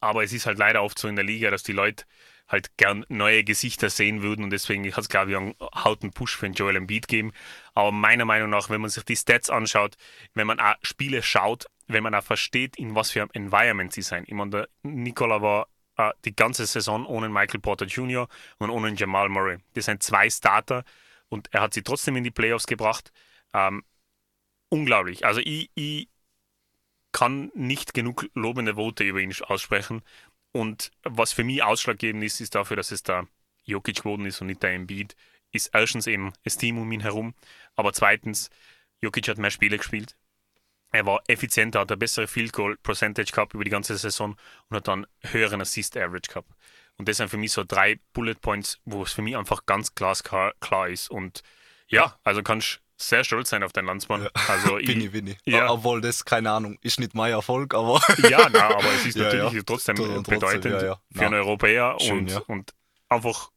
Aber es ist halt leider oft so in der Liga, dass die Leute halt gern neue Gesichter sehen würden und deswegen hat es, glaube ich, einen hauten Push für den Joel Embiid gegeben. Aber meiner Meinung nach, wenn man sich die Stats anschaut, wenn man auch Spiele schaut, wenn man auch versteht, in was für einem Environment sie sein. Ich meine, der Nikola war äh, die ganze Saison ohne Michael Porter Jr. und ohne Jamal Murray. Das sind zwei Starter und er hat sie trotzdem in die Playoffs gebracht. Ähm, unglaublich. Also ich, ich kann nicht genug lobende Worte über ihn aussprechen. Und was für mich ausschlaggebend ist, ist dafür, dass es da Jokic geworden ist und nicht der Embiid, ist erstens eben das Team um ihn herum, aber zweitens, Jokic hat mehr Spiele gespielt, er war effizienter, hat eine bessere Field Goal Percentage gehabt über die ganze Saison und hat dann höheren Assist Average gehabt. Und das sind für mich so drei Bullet Points, wo es für mich einfach ganz glasklar klar ist. Und ja, also kannst du sehr stolz sein auf deinen Landsmann. Ja. Also bin ich, bin ich. Ja. Obwohl das, keine Ahnung, ist nicht mein Erfolg, aber. ja, na, aber es ist natürlich ja, trotzdem, trotzdem bedeutend für einen Europäer Schön, und, und einfach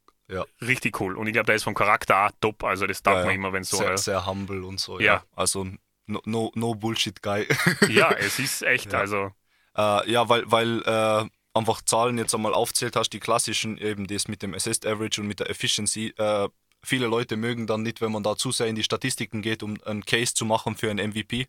richtig cool. Und ich glaube, der ist vom Charakter auch top. Also das darf man immer, wenn so. Sehr, sehr humble und so, ja. Also no, no, no Bullshit Guy. ja, es ist echt, ja. also. Äh, ja, weil, weil äh, einfach Zahlen jetzt einmal aufzählt hast, die klassischen, eben das mit dem Assist Average und mit der Efficiency. Äh, viele Leute mögen dann nicht, wenn man da zu sehr in die Statistiken geht, um einen Case zu machen für einen MVP.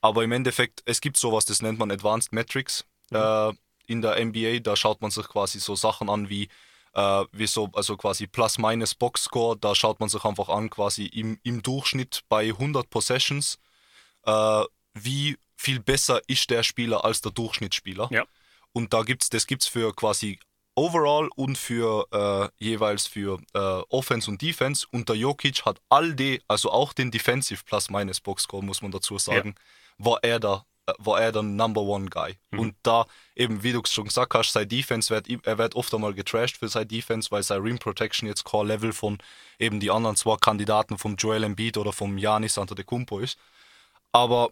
Aber im Endeffekt, es gibt sowas, das nennt man Advanced Metrics. Mhm. Äh, in der NBA, da schaut man sich quasi so Sachen an wie äh, wie so, also quasi Plus-Minus-Box-Score, da schaut man sich einfach an, quasi im, im Durchschnitt bei 100 Possessions, äh, wie viel besser ist der Spieler als der Durchschnittsspieler. Ja. Und da gibt's, das gibt es für quasi Overall und für äh, jeweils für äh, Offense und Defense. Und der Jokic hat all die, also auch den Defensive Plus-Minus-Box-Score, muss man dazu sagen, ja. war er da äh, war er der Number One Guy. Mhm. Und da eben, wie du schon gesagt hast, sein Defense wird, er wird oft einmal getrashed für seine Defense, weil sein Rim Protection jetzt kein Level von eben die anderen zwei Kandidaten vom Joel Embiid oder vom Janis Antetokounmpo ist. Aber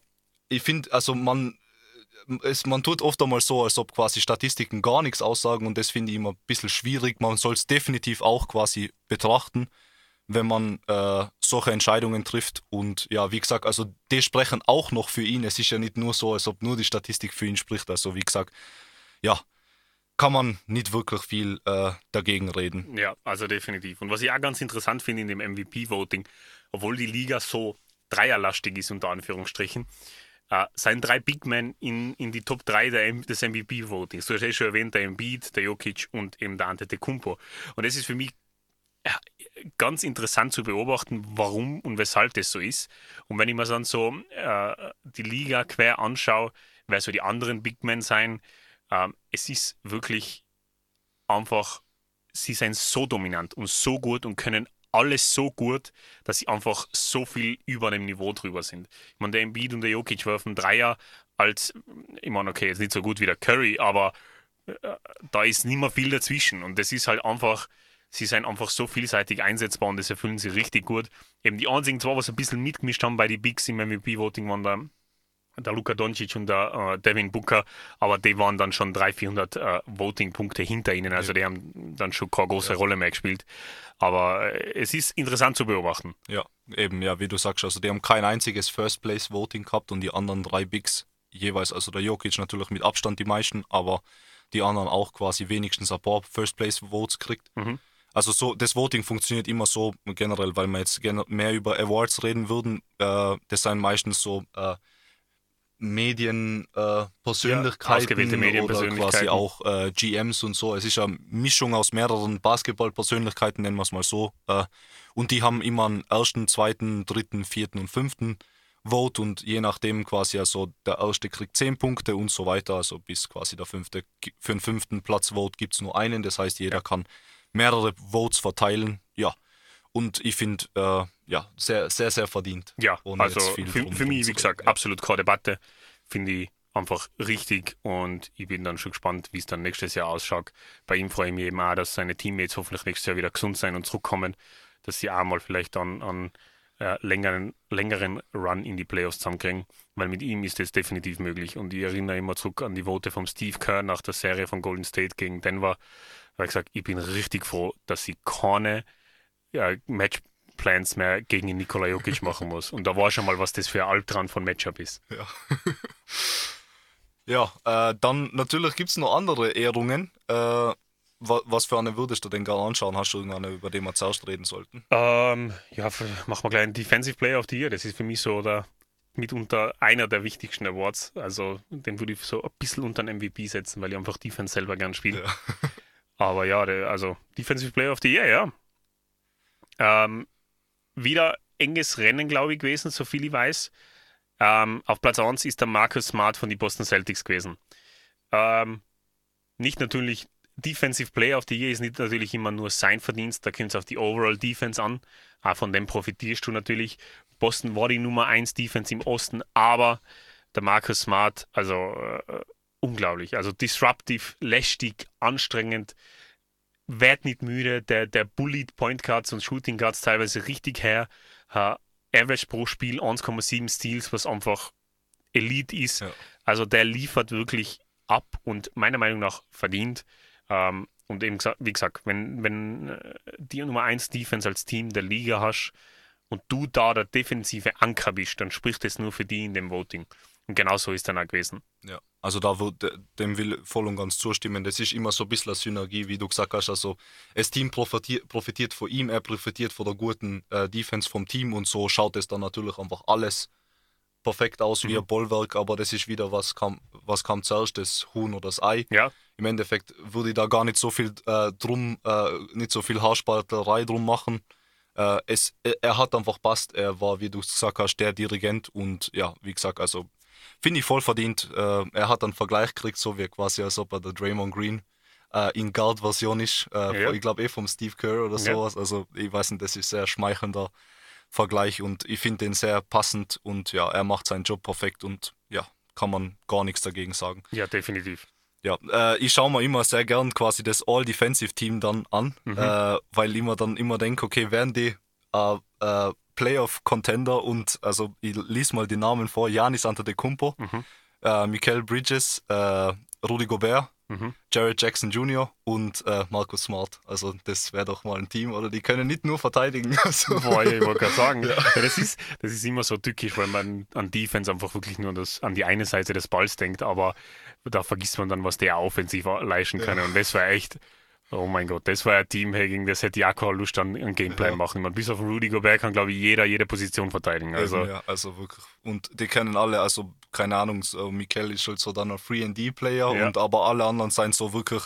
ich finde, also man, es, man tut oft einmal so, als ob quasi Statistiken gar nichts aussagen und das finde ich immer ein bisschen schwierig. Man soll es definitiv auch quasi betrachten wenn man äh, solche Entscheidungen trifft. Und ja, wie gesagt, also die sprechen auch noch für ihn. Es ist ja nicht nur so, als ob nur die Statistik für ihn spricht. Also wie gesagt, ja, kann man nicht wirklich viel äh, dagegen reden. Ja, also definitiv. Und was ich auch ganz interessant finde in dem MVP-Voting, obwohl die Liga so dreierlastig ist, unter Anführungsstrichen, äh, seien drei Big Men in, in die Top 3 der, des MVP-Votings. Du hast ja schon erwähnt, der Embiid, der Jokic und eben der Antetokounmpo. Und das ist für mich ganz interessant zu beobachten, warum und weshalb das so ist. Und wenn ich mir dann so äh, die Liga quer anschaue, wer so die anderen Big Men sein, äh, es ist wirklich einfach, sie sind so dominant und so gut und können alles so gut, dass sie einfach so viel über dem Niveau drüber sind. Ich meine, der Embiid und der Jokic werfen Dreier als, ich meine, okay, ist nicht so gut wie der Curry, aber äh, da ist nicht mehr viel dazwischen und das ist halt einfach sie sind einfach so vielseitig einsetzbar und das erfüllen sie richtig gut. Eben die einzigen zwei, was ein bisschen mitgemischt haben bei den Bigs im MVP-Voting, waren der, der Luka Doncic und der äh, Devin Booker, aber die waren dann schon 300, 400 äh, Voting-Punkte hinter ihnen, also ja. die haben dann schon keine große ja. Rolle mehr gespielt. Aber äh, es ist interessant zu beobachten. Ja, eben, ja, wie du sagst, also die haben kein einziges First-Place-Voting gehabt und die anderen drei Bigs jeweils, also der Jokic natürlich mit Abstand die meisten, aber die anderen auch quasi wenigstens ein paar First-Place-Votes kriegt. Mhm. Also so, das Voting funktioniert immer so generell, weil wir jetzt mehr über Awards reden würden. Äh, das sind meistens so äh, Medienpersönlichkeiten ja, Medienpersönlichkeiten. oder quasi auch äh, GMs und so. Es ist eine Mischung aus mehreren Basketballpersönlichkeiten, nennen wir es mal so. Äh, und die haben immer einen ersten, zweiten, dritten, vierten und fünften Vote und je nachdem quasi also der erste kriegt 10 Punkte und so weiter, also bis quasi der fünfte, für den fünften Platz Vote gibt es nur einen, das heißt jeder kann mehrere Votes verteilen. Ja. Und ich finde, äh, ja, sehr, sehr, sehr verdient. Ja, also für, für mich, wie gesagt, ja. absolut keine Debatte. Finde ich einfach richtig und ich bin dann schon gespannt, wie es dann nächstes Jahr ausschaut. Bei ihm freue ich mich eben auch, dass seine Teammates hoffentlich nächstes Jahr wieder gesund sein und zurückkommen, dass sie auch mal vielleicht dann an äh, längeren, längeren Run in die Playoffs zusammenkriegen, weil mit ihm ist das definitiv möglich. Und ich erinnere immer zurück an die Vote von Steve Kerr nach der Serie von Golden State gegen Denver, weil ich gesagt, ich bin richtig froh, dass sie keine ja, Matchplans mehr gegen Nikola Jokic machen muss. Und da war schon mal, was das für ein Albtraum von Matchup ist. Ja, ja äh, dann natürlich gibt es noch andere Ehrungen. Äh, was für eine würdest du denn gerne anschauen? Hast du irgendeine, über die wir zuerst reden sollten? Ähm, ja, machen wir gleich einen Defensive Player of the Year. Das ist für mich so der mitunter einer der wichtigsten Awards. Also den würde ich so ein bisschen unter den MVP setzen, weil ich einfach Defense selber gern spiele. Ja. Aber ja, der, also Defensive Player of the Year, ja. Ähm, wieder enges Rennen, glaube ich, gewesen, so viel ich weiß. Ähm, auf Platz 1 ist der Marcus Smart von den Boston Celtics gewesen. Ähm, nicht natürlich Defensive Player of the Year ist nicht natürlich immer nur sein Verdienst, da kommt es auf die Overall Defense an. Auch von dem profitierst du natürlich. Boston war die Nummer 1 Defense im Osten, aber der Marcus Smart, also äh, unglaublich. Also disruptiv, lästig, anstrengend, wird nicht müde, der, der bullied Point Guards und Shooting Guards teilweise richtig her. Uh, Average pro Spiel 1,7 Steals, was einfach Elite ist. Ja. Also der liefert wirklich ab und meiner Meinung nach verdient. Um, ähm, und eben, wie gesagt, wenn, wenn äh, die Nummer 1 Defense als Team der Liga hast und du da der defensive Anker bist, dann spricht das nur für die in dem Voting. Und genau so ist dann auch gewesen. Ja. Also da wird, dem will voll und ganz zustimmen. Das ist immer so ein bisschen eine Synergie, wie du gesagt hast. Also das Team profitiert, profitiert von ihm, er profitiert von der guten äh, Defense vom Team und so schaut es dann natürlich einfach alles perfekt aus wie Mhm. ein Bollwerk, aber das ist wieder, was kam, was kam zuerst, das Huhn oder das Ei. Ja, Im Endeffekt würde ich da gar nicht so viel äh, drum, äh, nicht so viel Haarspalterei drum machen. Äh, es, er, er hat einfach passt. Er war, wie du gesagt hast, der Dirigent und ja, wie gesagt, also finde ich voll verdient. Äh, er hat einen Vergleich gekriegt, so wie quasi, als ob er der Draymond Green äh, in Guard-Version ist. Äh, Ja. Ich glaube eh vom Steve Kerr oder Ja. sowas. Also ich weiß nicht, das ist sehr schmeichelnder Vergleich und ich finde den sehr passend und ja, er macht seinen Job perfekt und ja, kann man gar nichts dagegen sagen. ja, definitiv. Ja, äh, ich schaue mir immer sehr gern quasi das All-Defensive-Team dann an, äh, weil ich mir dann immer denke, okay, werden die äh, äh, Playoff-Contender und also ich lies mal die Namen vor, Janis Antetokounmpo, Mhm. äh, Michael Bridges, äh, Rudy Gobert, Mhm. Jared Jackson Jr. und äh, Marcus Smart. Also das wäre doch mal ein Team, oder die können nicht nur verteidigen. Also, Boah, ich wollte gerade sagen, ja. das, ist, das ist immer so tückisch, weil man an Defense einfach wirklich nur das, an die eine Seite des Balls denkt, aber da vergisst man dann, was der offensiv leisten kann. Und das war echt, oh mein Gott, das war ein Team, hey, gegen das hätte auch keine Lust an einen Gameplan Ja. machen. Man, bis auf Rudy Gobert kann, glaube ich, jeder jede Position verteidigen. Also, ja, also wirklich. Und die kennen alle, also keine Ahnung, so Mikel ist halt so dann ein Free D Player Ja. und aber alle anderen sind so wirklich,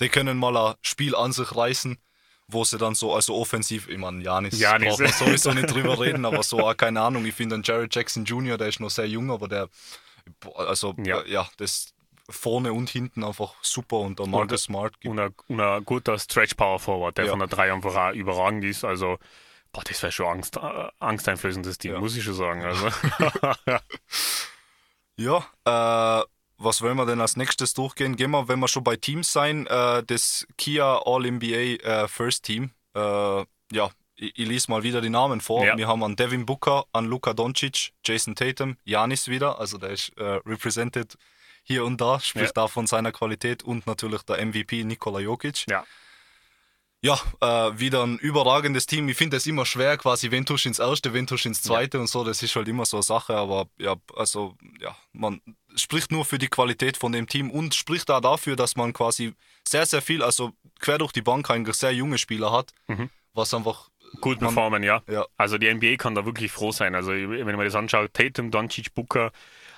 die können mal ein Spiel an sich reißen, wo sie dann so, also offensiv, ich meine, Janis, Janis. braucht man sowieso nicht drüber reden, aber so, auch keine Ahnung, ich finde den Jared Jackson Jr., der ist noch sehr jung, aber der, also Ja. ja, ja das vorne und hinten einfach super und der Marcus Smart gibt und ein, und ein guter Stretch Power Forward, der Ja. von der 3 einfach auch überragend ist. Also, boah, das wäre schon Angst, äh, angsteinflößendes Team, Ja. muss ich schon sagen. Also, Ja, äh, was wollen wir denn als nächstes durchgehen? Gehen wir, wenn wir schon bei Teams sein, äh, das Kia All-NBA äh, First Team. Äh, ja, ich, ich lese mal wieder die Namen vor. Ja. Wir haben an Devin Booker, an Luka Doncic, Jason Tatum, Janis wieder, also der ist äh, represented hier und da, spricht da von seiner Qualität und natürlich der MVP Nikola Jokic. ja. Ja, äh, wieder ein überragendes Team. Ich finde es immer schwer, quasi, wen du ins erste, wen du ins zweite und so. Das ist halt immer so eine Sache, aber ja, also, ja, man spricht nur für die Qualität von dem Team und spricht da dafür, dass man quasi sehr, sehr viel, also quer durch die Bank eigentlich sehr junge Spieler hat, Mhm. was einfach, gut performen, ja. ja, Also die NBA kann da wirklich froh sein. Also wenn man das anschaut, Tatum, Doncic, Booker,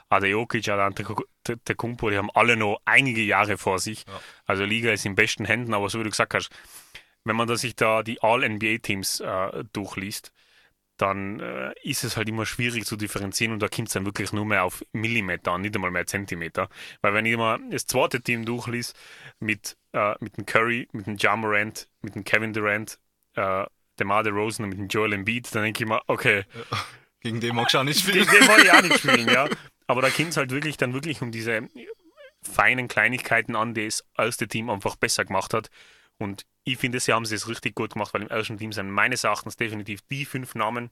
Adeokic, Antetokounmpo, die haben alle noch einige Jahre vor sich. Ja. Also Liga ist in besten Händen, aber so wie du gesagt hast, wenn man da sich da die All-NBA-Teams äh, durchliest, dann äh, ist es halt immer schwierig zu differenzieren und da kommt es dann wirklich nur mehr auf Millimeter an, nicht einmal mehr Zentimeter. Weil wenn ich immer das zweite Team durchliest mit, äh, mit dem Curry, mit dem Ja Morant, mit dem Kevin Durant, äh, DeMar DeRozan und mit dem Joel Embiid, dann denke ich mir, okay, gegen den magst du auch nicht spielen. gegen den wollte ich auch nicht spielen, ja. Aber da kommt es halt wirklich dann wirklich um diese feinen Kleinigkeiten an, die das erste Team einfach besser gemacht hat. Und ich finde, sie haben es richtig gut gemacht, weil im ersten Team sind meines Erachtens definitiv die fünf Namen,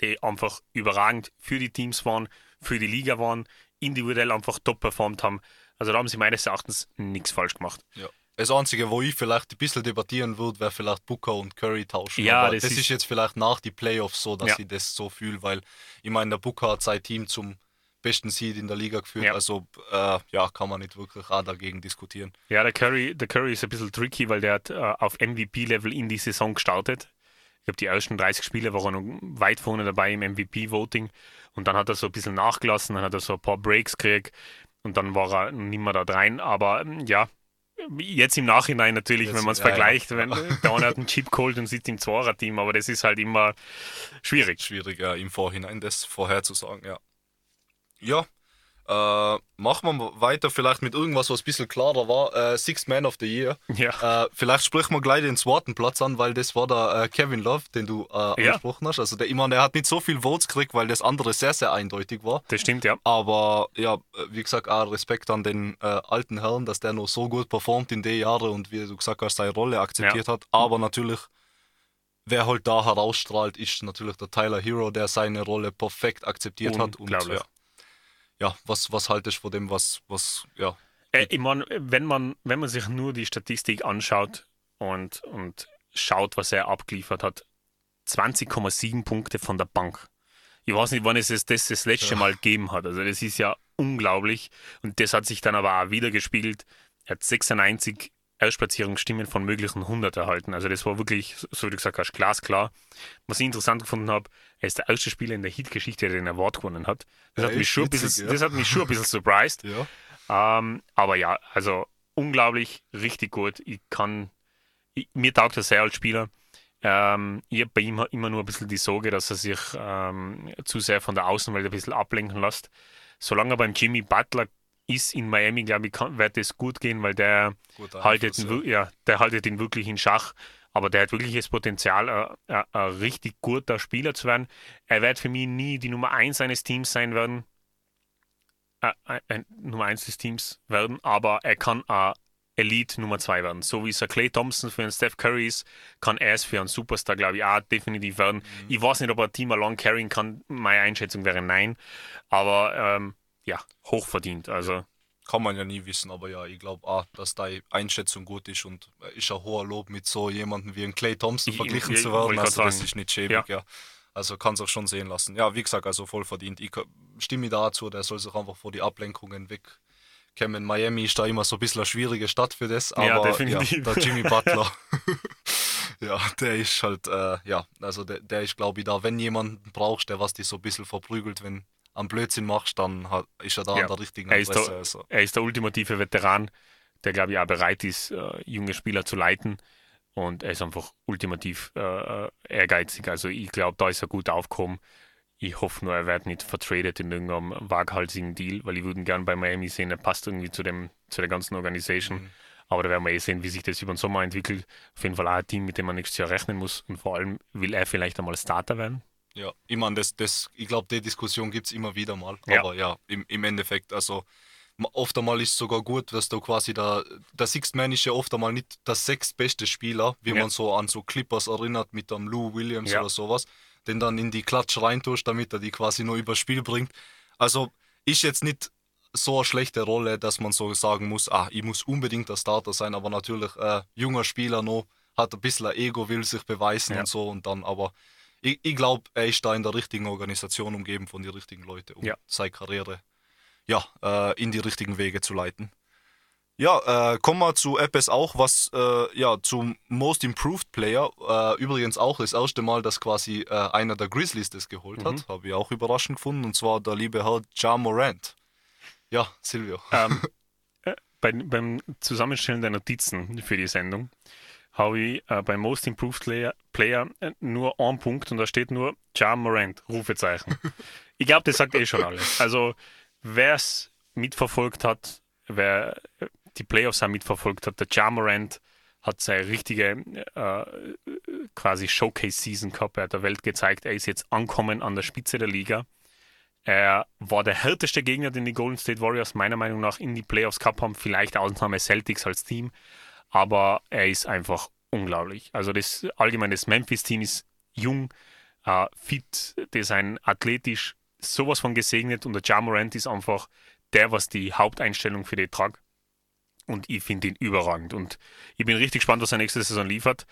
die einfach überragend für die Teams waren, für die Liga waren, individuell einfach top performt haben. Also da haben sie meines Erachtens nichts falsch gemacht. Ja. Das Einzige, wo ich vielleicht ein bisschen debattieren würde, wäre vielleicht Booker und Curry tauschen. Ja, Aber das das, ist- ist, jetzt vielleicht nach die Playoffs so, dass Ja. ich das so fühle, weil ich meine, der Booker hat sein Team zum besten Seed in der Liga geführt. Ja. Also äh, ja, kann man nicht wirklich auch dagegen diskutieren. Ja, der Curry, der Curry ist ein bisschen tricky, weil der hat äh, auf MVP-Level in die Saison gestartet. Ich glaube, die ersten 30 Spiele waren noch weit vorne dabei im MVP-Voting. Und dann hat er so ein bisschen nachgelassen, dann hat er so ein paar Breaks gekriegt und dann war er nicht mehr da rein. Aber ähm, ja, jetzt im Nachhinein natürlich, Jetzt, wenn man es ja, ja. vergleicht, wenn der eine hat einen Chip geholt und sitzt im Zweier-Team, aber das ist halt immer schwierig. Schwierig ja, im Vorhinein das vorherzusagen, ja. Ja, äh, machen wir weiter vielleicht mit irgendwas, was ein bisschen klarer war. Äh, Sixth Man of the Year. Ja, Äh, vielleicht sprechen wir gleich den zweiten Platz an, weil das war der äh, Kevin Love, den du äh, Ja. angesprochen hast. Also der, ich meine, der hat nicht so viel Votes gekriegt, weil das andere sehr, sehr eindeutig war. das stimmt, ja. Aber ja, äh, wie gesagt, auch Respekt an den äh, alten Herrn, dass der noch so gut performt in den Jahren und wie du gesagt hast, seine Rolle akzeptiert hat. Aber natürlich, wer halt da herausstrahlt, ist natürlich der Tyler Hero, der seine Rolle perfekt akzeptiert hat. Und ja, ja was, was haltest du von dem, was, was, ja, Äh, ich meine, wenn man, wenn man sich nur die Statistik anschaut und, und schaut, was er abgeliefert hat, 20,7 Punkte von der Bank. Ich weiß nicht, wann es das das, das letzte Ja. Mal gegeben hat. Also das ist ja unglaublich. Und das hat sich dann aber auch wieder gespiegelt. Er hat 96 Ausplatzierungsstimmen von möglichen 100 erhalten. Also das war wirklich, so wie du gesagt hast, glasklar. Was ich interessant gefunden habe, er ist der erste Spieler in der Heat-Geschichte, der den Award gewonnen hat. Das, Ja, hat, mich schon witzig, bisschen, ja. das hat mich schon ein bisschen surprised. Ja. Ähm, aber ja, also unglaublich, richtig gut. Ich kann, ich, mir taugt er sehr als Spieler. Ähm, ich habe bei ihm immer nur ein bisschen die Sorge, dass er sich ähm, zu sehr von der Außenwelt ein bisschen ablenken lässt. Solange er beim Jimmy Butler ist in Miami, glaube ich, kann, wird es gut gehen, weil der Guter haltet, Einfluss, ihn, ja, der haltet ihn wirklich in Schach. Aber der hat wirklich das Potenzial, äh, äh, ein richtig guter Spieler zu werden. Er wird für mich nie die Nummer 1 seines Teams sein werden. Äh, äh, äh, Nummer 1 des Teams werden, aber er kann äh, Elite Nummer 2 werden. So wie es ein Clay Thompson für einen Steph Curry ist, kann er es für einen Superstar, glaube ich, auch definitiv werden. Ich weiß nicht, ob er ein Team along carryen kann. Meine Einschätzung wäre nein. Aber ähm, ja, hochverdient. Also Kann man ja nie wissen, aber ja, ich glaube auch, dass deine Einschätzung gut ist und äh, ist ein hoher Lob mit so jemandem wie ein Clay Thompson Ich- verglichen ich- zu ich werden. wollte Also das ist nicht schäbig, ja. Also kann es auch schon sehen lassen. Ja, wie gesagt, also voll verdient. Ich stimme dazu, der soll sich einfach vor die Ablenkungen wegkämmen. Miami ist da immer so ein bisschen eine schwierige Stadt für das, aber Ja, ja, definitiv. der Jimmy Butler, ja, der ist halt, äh, ja, also der, der ist, glaube ich, da, wenn jemanden brauchst, der was dich so ein bisschen verprügelt, wenn am Blödsinn machst, dann hat, ist er da Ja. an der richtigen Er ist Adresse. da- also. er ist der ultimative Veteran, der, glaube ich, auch bereit ist, äh, junge Spieler zu leiten. Und er ist einfach ultimativ äh, ehrgeizig. Also ich glaube, da ist er gut aufgekommen. Ich hoffe nur, er wird nicht vertradet in irgendeinem waghalsigen Deal, weil ich würde ihn gern bei Miami sehen. Er passt irgendwie zu, dem, zu der ganzen Organisation. Mhm. Aber da werden wir eh sehen, wie sich das über den Sommer entwickelt. Auf jeden Fall auch ein Team, mit dem man nächstes Jahr rechnen muss. Und vor allem will er vielleicht einmal Starter werden. Ja, ich meine, das, das, ich glaube, die Diskussion gibt es immer wieder mal. Ja. Aber ja, im, im Endeffekt, also oft einmal ist es sogar gut, dass du quasi da, der Sixth Man ist ja oft einmal nicht der sechstbeste Spieler, wie Ja. man so an so Clippers erinnert mit dem Lou Williams Ja. oder sowas, den dann in die Klatsch reintust, damit er die quasi nur übers Spiel bringt. Also ist jetzt nicht so eine schlechte Rolle, dass man so sagen muss, ah, ich muss unbedingt der Starter sein, aber natürlich äh, junger Spieler noch, hat ein bisschen Ego, will sich beweisen Ja. und so und dann aber ich, ich glaube, er ist da in der richtigen Organisation umgeben von den richtigen Leuten, um Ja. seine Karriere ja, äh, in die richtigen Wege zu leiten. Ja, äh, kommen wir zu etwas auch, was äh, ja zum Most Improved Player, äh, übrigens auch das erste Mal, dass quasi äh, einer der Grizzlies das geholt Mhm. hat, habe ich auch überraschend gefunden, und zwar der liebe Herr Ja Morant. Ja, Silvio. Ähm, äh, bei, beim Zusammenstellen der Notizen für die Sendung habe ich äh, beim Most Improved Player, Player äh, nur einen Punkt und da steht nur Ja Morant, Rufezeichen. ich glaube, das sagt eh schon alles. Also, wer es mitverfolgt hat, wer die Playoffs auch mitverfolgt hat, der Ja Morant hat seine richtige äh, quasi Showcase-Season gehabt. Er hat der Welt gezeigt, er ist jetzt ankommen an der Spitze der Liga. Er war der härteste Gegner, den die Golden State Warriors meiner Meinung nach in die Playoffs gehabt haben. Vielleicht Ausnahme Celtics als Team. Aber er ist einfach unglaublich. Also das allgemein das Memphis-Team ist jung, äh, fit, design athletisch, sowas von gesegnet und der Ja Morant ist einfach der, was die Haupteinstellung für die Trag. Und ich finde ihn überragend. Und ich bin richtig gespannt, was er nächste Saison liefert.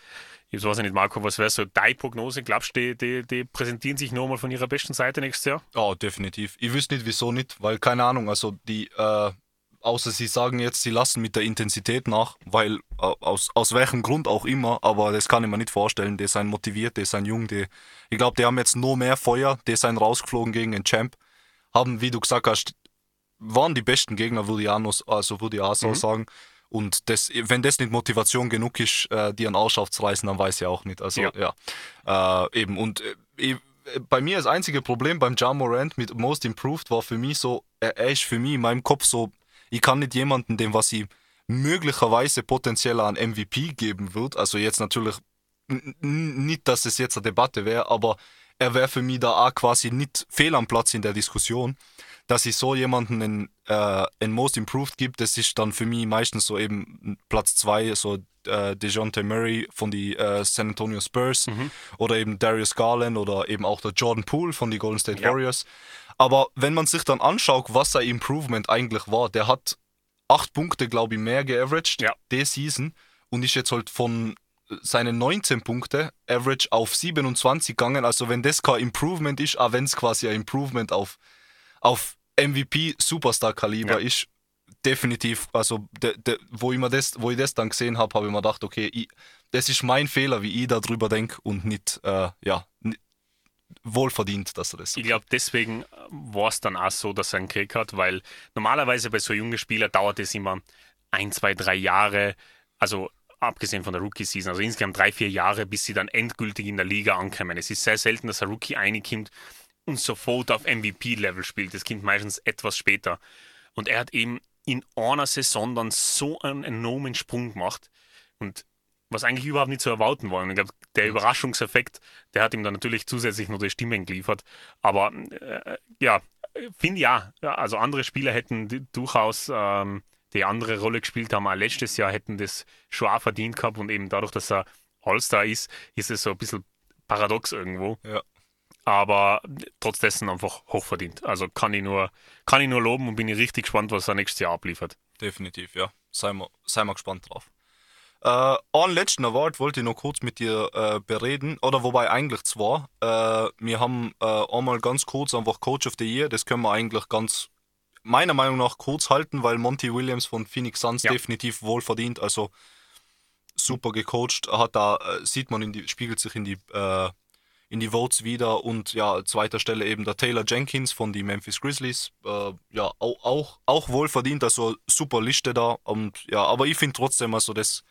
Jetzt weiß ich nicht, Marco, was wäre so deine Prognose? Glaubst du, die, die, die präsentieren sich nochmal von ihrer besten Seite nächstes Jahr? Ja, definitiv. Ich wüsste nicht, wieso nicht, weil keine Ahnung, also die, äh, außer sie sagen jetzt, sie lassen mit der Intensität nach, weil äh, aus, aus welchem Grund auch immer, aber das kann ich mir nicht vorstellen. Die sind motiviert, die sind jung, die, ich glaube, die haben jetzt noch mehr Feuer, die sind rausgeflogen gegen den Champ, haben, wie du gesagt hast, waren die besten Gegner, würde ich auch, noch, also würde ich auch so Mhm. sagen. Und das, wenn das nicht Motivation genug ist, äh, die einen Arsch aufzureißen, dann weiß ich auch nicht. Also Ja. ja, äh, eben. Und äh, bei mir das einzige Problem beim Ja Morant mit Most Improved war für mich so, er ist für mich in meinem Kopf so, ich kann nicht jemanden, dem was ich möglicherweise potenziell an MVP geben wird, also jetzt natürlich nicht, dass es jetzt eine Debatte wäre, aber er wäre für mich da auch quasi nicht fehl am Platz in der Diskussion, dass ich so jemanden in, äh, in Most Improved gibt, das ist dann für mich meistens so eben Platz zwei, so äh, DeJounte Murray von die äh, San Antonio Spurs oder eben Darius Garland oder eben auch der Jordan Poole von die Golden State Ja. Warriors. Aber wenn man sich dann anschaut, was sein Improvement eigentlich war, der hat acht Punkte, glaube ich, mehr geaveraged Ja. die Season und ist jetzt halt von seinen 19 Punkte Average auf 27 gegangen. Also wenn das kein Improvement ist, auch wenn es quasi ein Improvement auf, auf MVP Superstar Kaliber Ja. ist, definitiv, also de, de, wo, ich das, wo ich das dann gesehen habe, habe ich mir gedacht, okay, ich, das ist mein Fehler, wie ich darüber denke und nicht, äh, ja, nicht, wohlverdient, dass er das so Ich glaube, deswegen war es dann auch so, dass er einen Krieg hat, weil normalerweise bei so jungen Spielern dauert es immer ein, zwei, drei Jahre, also abgesehen von der Rookie-Season, also insgesamt drei, vier Jahre, bis sie dann endgültig in der Liga ankommen. Es ist sehr selten, dass ein Rookie reinkommt und sofort auf MVP-Level spielt. Das kommt meistens etwas später. Und er hat eben in einer Saison dann so einen enormen Sprung gemacht. Und was eigentlich überhaupt nicht zu erwarten war. Und ich glaube, der Überraschungseffekt, der hat ihm dann natürlich zusätzlich noch die Stimmen geliefert. Aber äh, ja, finde ja, also andere Spieler hätten durchaus ähm, die andere Rolle gespielt haben, auch letztes Jahr hätten das schon auch verdient gehabt und eben dadurch, dass er All-Star ist, ist es so ein bisschen paradox irgendwo. Ja. Aber trotz dessen einfach hochverdient. Also kann ich nur, kann ich nur loben und bin ich richtig gespannt, was er nächstes Jahr abliefert. Definitiv, ja. Seien wir, seien wir gespannt drauf. Äh, einen letzten Award wollte ich noch kurz mit dir äh, bereden, oder wobei eigentlich zwei. Äh, wir haben äh, einmal ganz kurz einfach Coach of the Year, das können wir eigentlich ganz meiner Meinung nach kurz halten, weil Monty Williams von Phoenix Suns ja. definitiv wohl verdient. Also super gecoacht. Hat da, äh, sieht man, in die, spiegelt sich in die, äh, in die Votes wieder. Und ja, zweiter Stelle eben der Taylor Jenkins von den Memphis Grizzlies. Äh, ja, auch, auch, auch wohl verdient. Also super Liste da. Und ja, aber ich finde trotzdem, also das.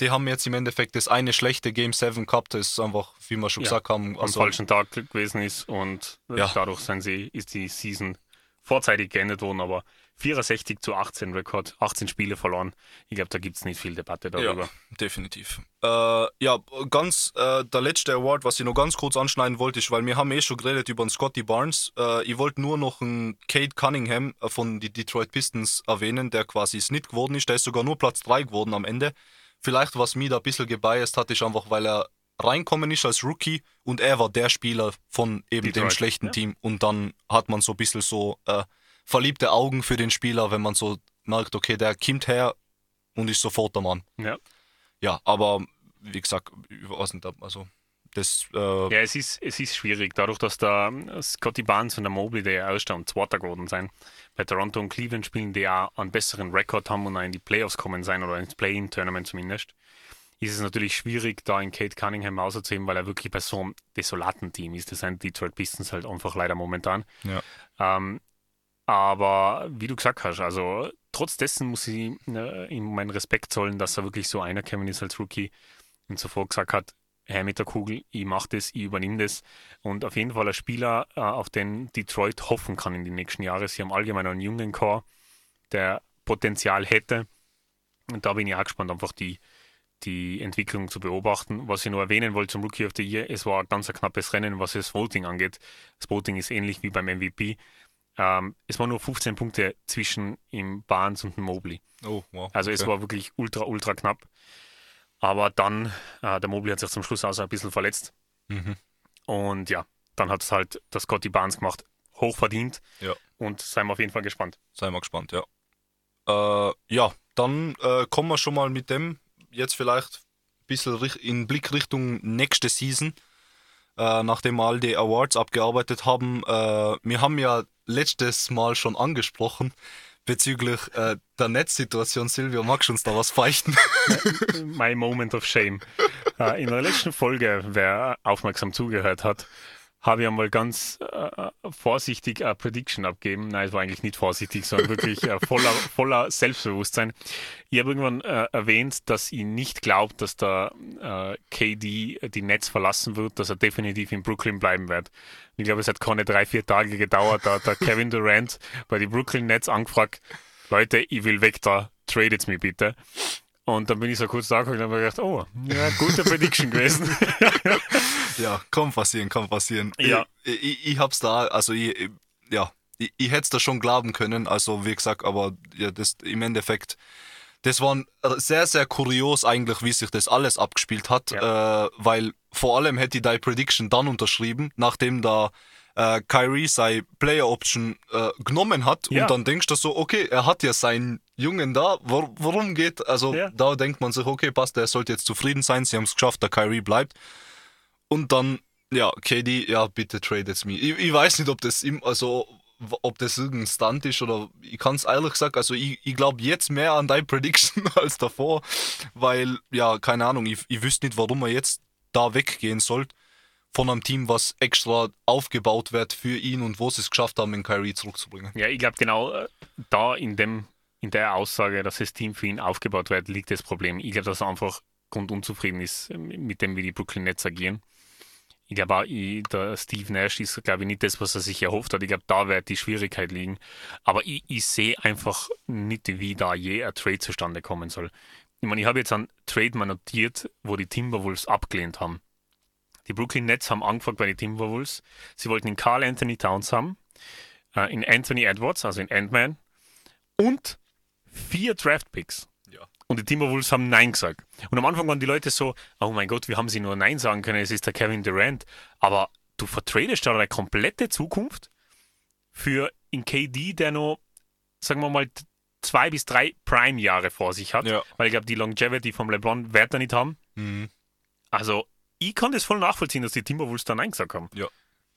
Die haben jetzt im Endeffekt das eine schlechte Game 7 gehabt, das einfach, wie wir schon ja, gesagt haben, also, am falschen Tag gewesen ist und ja. dadurch sind sie, ist die Season vorzeitig geendet worden, aber 64 zu 18 Rekord, 18 Spiele verloren. Ich glaube, da gibt es nicht viel Debatte darüber. Ja, definitiv. Äh, ja, ganz äh, der letzte Award, was ich noch ganz kurz anschneiden wollte, ist, weil wir haben eh schon geredet über den Scotty Barnes. Äh, ich wollte nur noch einen Kate Cunningham äh, von den Detroit Pistons erwähnen, der quasi es nicht geworden ist. Der ist sogar nur Platz 3 geworden am Ende. Vielleicht, was mich da ein bisschen gebiased hat, ist einfach, weil er reinkommen ist als Rookie und er war der Spieler von eben Detroit. dem schlechten ja. Team und dann hat man so ein bisschen so äh, verliebte Augen für den Spieler, wenn man so merkt, okay, der kommt her und ist sofort der Mann. Ja. Ja, aber wie gesagt, ich weiß nicht, also das, äh ja, es ist, es ist schwierig, dadurch, dass da Scotty Barnes und der Mobley der Erste und Zweiter geworden sind. Bei Toronto und Cleveland spielen, die auch einen besseren Rekord haben und auch in die Playoffs kommen sein oder ins Play-In-Tournament zumindest ist es natürlich schwierig, da in Kate Cunningham auszuheben, weil er wirklich bei so einem desolaten Team ist. Das sind die Detroit Pistons halt einfach leider momentan. Ja. Ähm, aber wie du gesagt hast, also trotz dessen muss ich äh, ihm meinen Respekt zollen, dass er wirklich so einer Kevin ist als Rookie und zuvor gesagt hat, Herr mit der Kugel, ich mache das, ich übernehme das. Und auf jeden Fall ein Spieler, äh, auf den Detroit hoffen kann in den nächsten Jahren. Sie haben allgemein einen jungen Core, der Potenzial hätte. Und da bin ich auch gespannt, einfach die, die Entwicklung zu beobachten. Was ich nur erwähnen wollte zum Rookie of the Year, es war ein ganz ein knappes Rennen, was das Voting angeht. Das Voting ist ähnlich wie beim MVP. Ähm, es waren nur 15 Punkte zwischen im Barnes und dem Mobley. Oh, wow. Also okay. es war wirklich ultra, ultra knapp. Aber dann, äh, der Mobley hat sich zum Schluss auch so ein bisschen verletzt. Mhm. Und ja, dann hat es halt das Scotty Barnes gemacht. Hochverdient. Ja. Und seien wir auf jeden Fall gespannt. Seien wir gespannt, ja. Äh, ja, dann äh, kommen wir schon mal mit dem jetzt vielleicht ein bisschen in Blickrichtung nächste Season, äh, nachdem wir all die Awards abgearbeitet haben. Äh, wir haben ja letztes Mal schon angesprochen bezüglich äh, der Netzsituation. Silvio, magst du uns da was feichten? My moment of shame. Äh, in der letzten Folge, wer aufmerksam zugehört hat, habe ich einmal ganz äh, vorsichtig eine Prediction abgeben. Nein, es war eigentlich nicht vorsichtig, sondern wirklich äh, voller, voller Selbstbewusstsein. Ich habe irgendwann äh, erwähnt, dass ich nicht glaube, dass der äh, KD die Netz verlassen wird, dass er definitiv in Brooklyn bleiben wird. Ich glaube, es hat keine drei, vier Tage gedauert. Da hat der Kevin Durant bei den Brooklyn Nets angefragt, Leute, ich will weg da, tradet mir bitte. Und dann bin ich so kurz da und habe gedacht, oh, ja, gute Prediction gewesen. ja, kann passieren, kann passieren. Ja. Ich, ich, ich hab's da, also ich, ja, ich, ich hätte es da schon glauben können, also wie gesagt, aber ja, das im Endeffekt, das war sehr, sehr kurios eigentlich, wie sich das alles abgespielt hat, ja. äh, weil vor allem hätte ich die Prediction dann unterschrieben, nachdem da äh, Kyrie seine Player Option äh, genommen hat ja. und dann denkst du so, okay, er hat ja seinen Jungen da, wor worum geht, also ja. da denkt man sich, okay, passt, er sollte jetzt zufrieden sein, sie haben es geschafft, der Kyrie bleibt und dann, ja, KD, ja, bitte trade me. Ich, ich weiß nicht, ob das ihm, also ob das irgendein Stunt ist oder ich kann es ehrlich gesagt, also ich, ich glaube jetzt mehr an deine Prediction als davor, weil, ja, keine Ahnung, ich, ich wüsste nicht, warum er jetzt da weggehen sollte von einem Team, was extra aufgebaut wird für ihn und wo sie es geschafft haben, den Kyrie zurückzubringen. Ja, ich glaube genau äh, da in dem in der Aussage, dass das Team für ihn aufgebaut wird, liegt das Problem. Ich glaube, dass er einfach grundunzufrieden ist ähm, mit dem, wie die Brooklyn Nets agieren. Ich glaube auch, ich, der Steve Nash ist, glaube ich, nicht das, was er sich erhofft hat. Ich glaube, da wird die Schwierigkeit liegen. Aber ich, ich sehe einfach nicht, wie da je ein Trade zustande kommen soll. Ich meine, ich habe jetzt einen Trade mal notiert, wo die Timberwolves abgelehnt haben. Die Brooklyn Nets haben angefangen bei den Timberwolves. Sie wollten in Carl Anthony Towns haben, äh, in Anthony Edwards, also in Ant-Man, und vier Draft-Picks. Und die Timberwolves haben Nein gesagt. Und am Anfang waren die Leute so, oh mein Gott, wie haben sie nur Nein sagen können, es ist der Kevin Durant. Aber du vertradest da deine komplette Zukunft für in KD, der noch, sagen wir mal, zwei bis drei Prime-Jahre vor sich hat. Ja. Weil ich glaube, die Longevity vom LeBron wird er nicht haben. Mhm. Also, ich kann das voll nachvollziehen, dass die Timberwolves da Nein gesagt haben. Ja,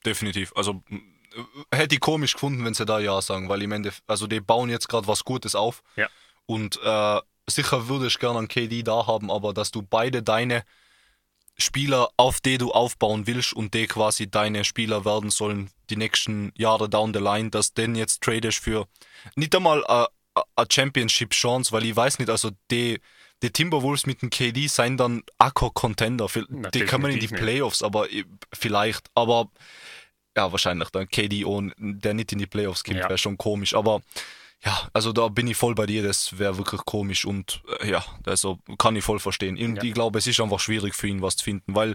definitiv. Also äh, hätte ich komisch gefunden, wenn sie da ja sagen, weil im Ende, also die bauen jetzt gerade was Gutes auf. Ja. Und äh, sicher würde ich gerne einen KD da haben, aber dass du beide deine Spieler, auf die du aufbauen willst und die quasi deine Spieler werden sollen, die nächsten Jahre down the line, dass den jetzt tradest für nicht einmal eine Championship-Chance, weil ich weiß nicht, also die, die Timberwolves mit dem KD seien dann Akko Contender. Für, Na, die kann man in die definitiv nicht. Playoffs, aber vielleicht. Aber ja, wahrscheinlich dann KD und der nicht in die Playoffs kommt, Ja. wäre schon komisch. Aber ja, also da bin ich voll bei dir, das wäre wirklich komisch und äh, ja, also kann ich voll verstehen. Und Ja. ich glaube, es ist einfach schwierig für ihn was zu finden, weil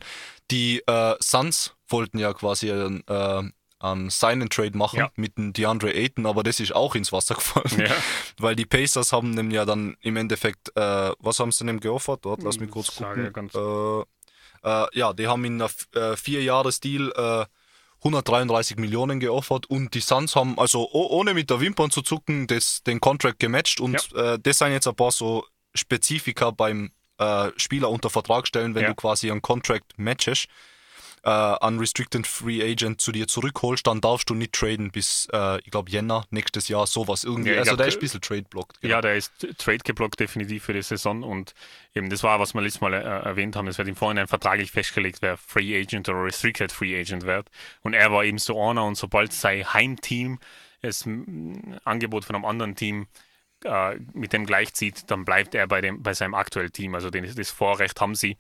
die äh, Suns wollten ja quasi einen, äh, einen Sign Trade machen Ja. mit dem DeAndre Ayton, aber das ist auch ins Wasser gefallen. Ja. Weil die Pacers haben dem ja dann im Endeffekt, äh, was haben sie dem geoffert? Dort, lass mich kurz Sage gucken. Äh, äh, ja, die haben in einem äh, Vier-Jahres-Deal äh, 133 Millionen geoffert und die Suns haben also oh, ohne mit der Wimpern zu zucken das, den Contract gematcht und äh, das sind jetzt ein paar so Spezifika beim äh, Spieler unter Vertrag stellen, wenn Ja. du quasi einen Contract matchest äh, Unrestricted Free Agent zu dir zurückholst, dann darfst du nicht traden bis, äh, ich glaube, Jänner nächstes Jahr, sowas irgendwie. Ja, also glaub, der ist der- ein bisschen trade-blockt. Ja, der ist trade geblockt definitiv für die Saison und eben das war, was wir letztes Mal äh, erwähnt haben, es wird im Vorhinein vertraglich festgelegt, wer Free Agent oder Restricted Free Agent wird und er war eben so einer und sobald sein Heimteam das Angebot von einem anderen Team äh, mit dem gleichzieht, dann bleibt er bei, dem, bei seinem aktuellen Team, also den, das Vorrecht haben sie.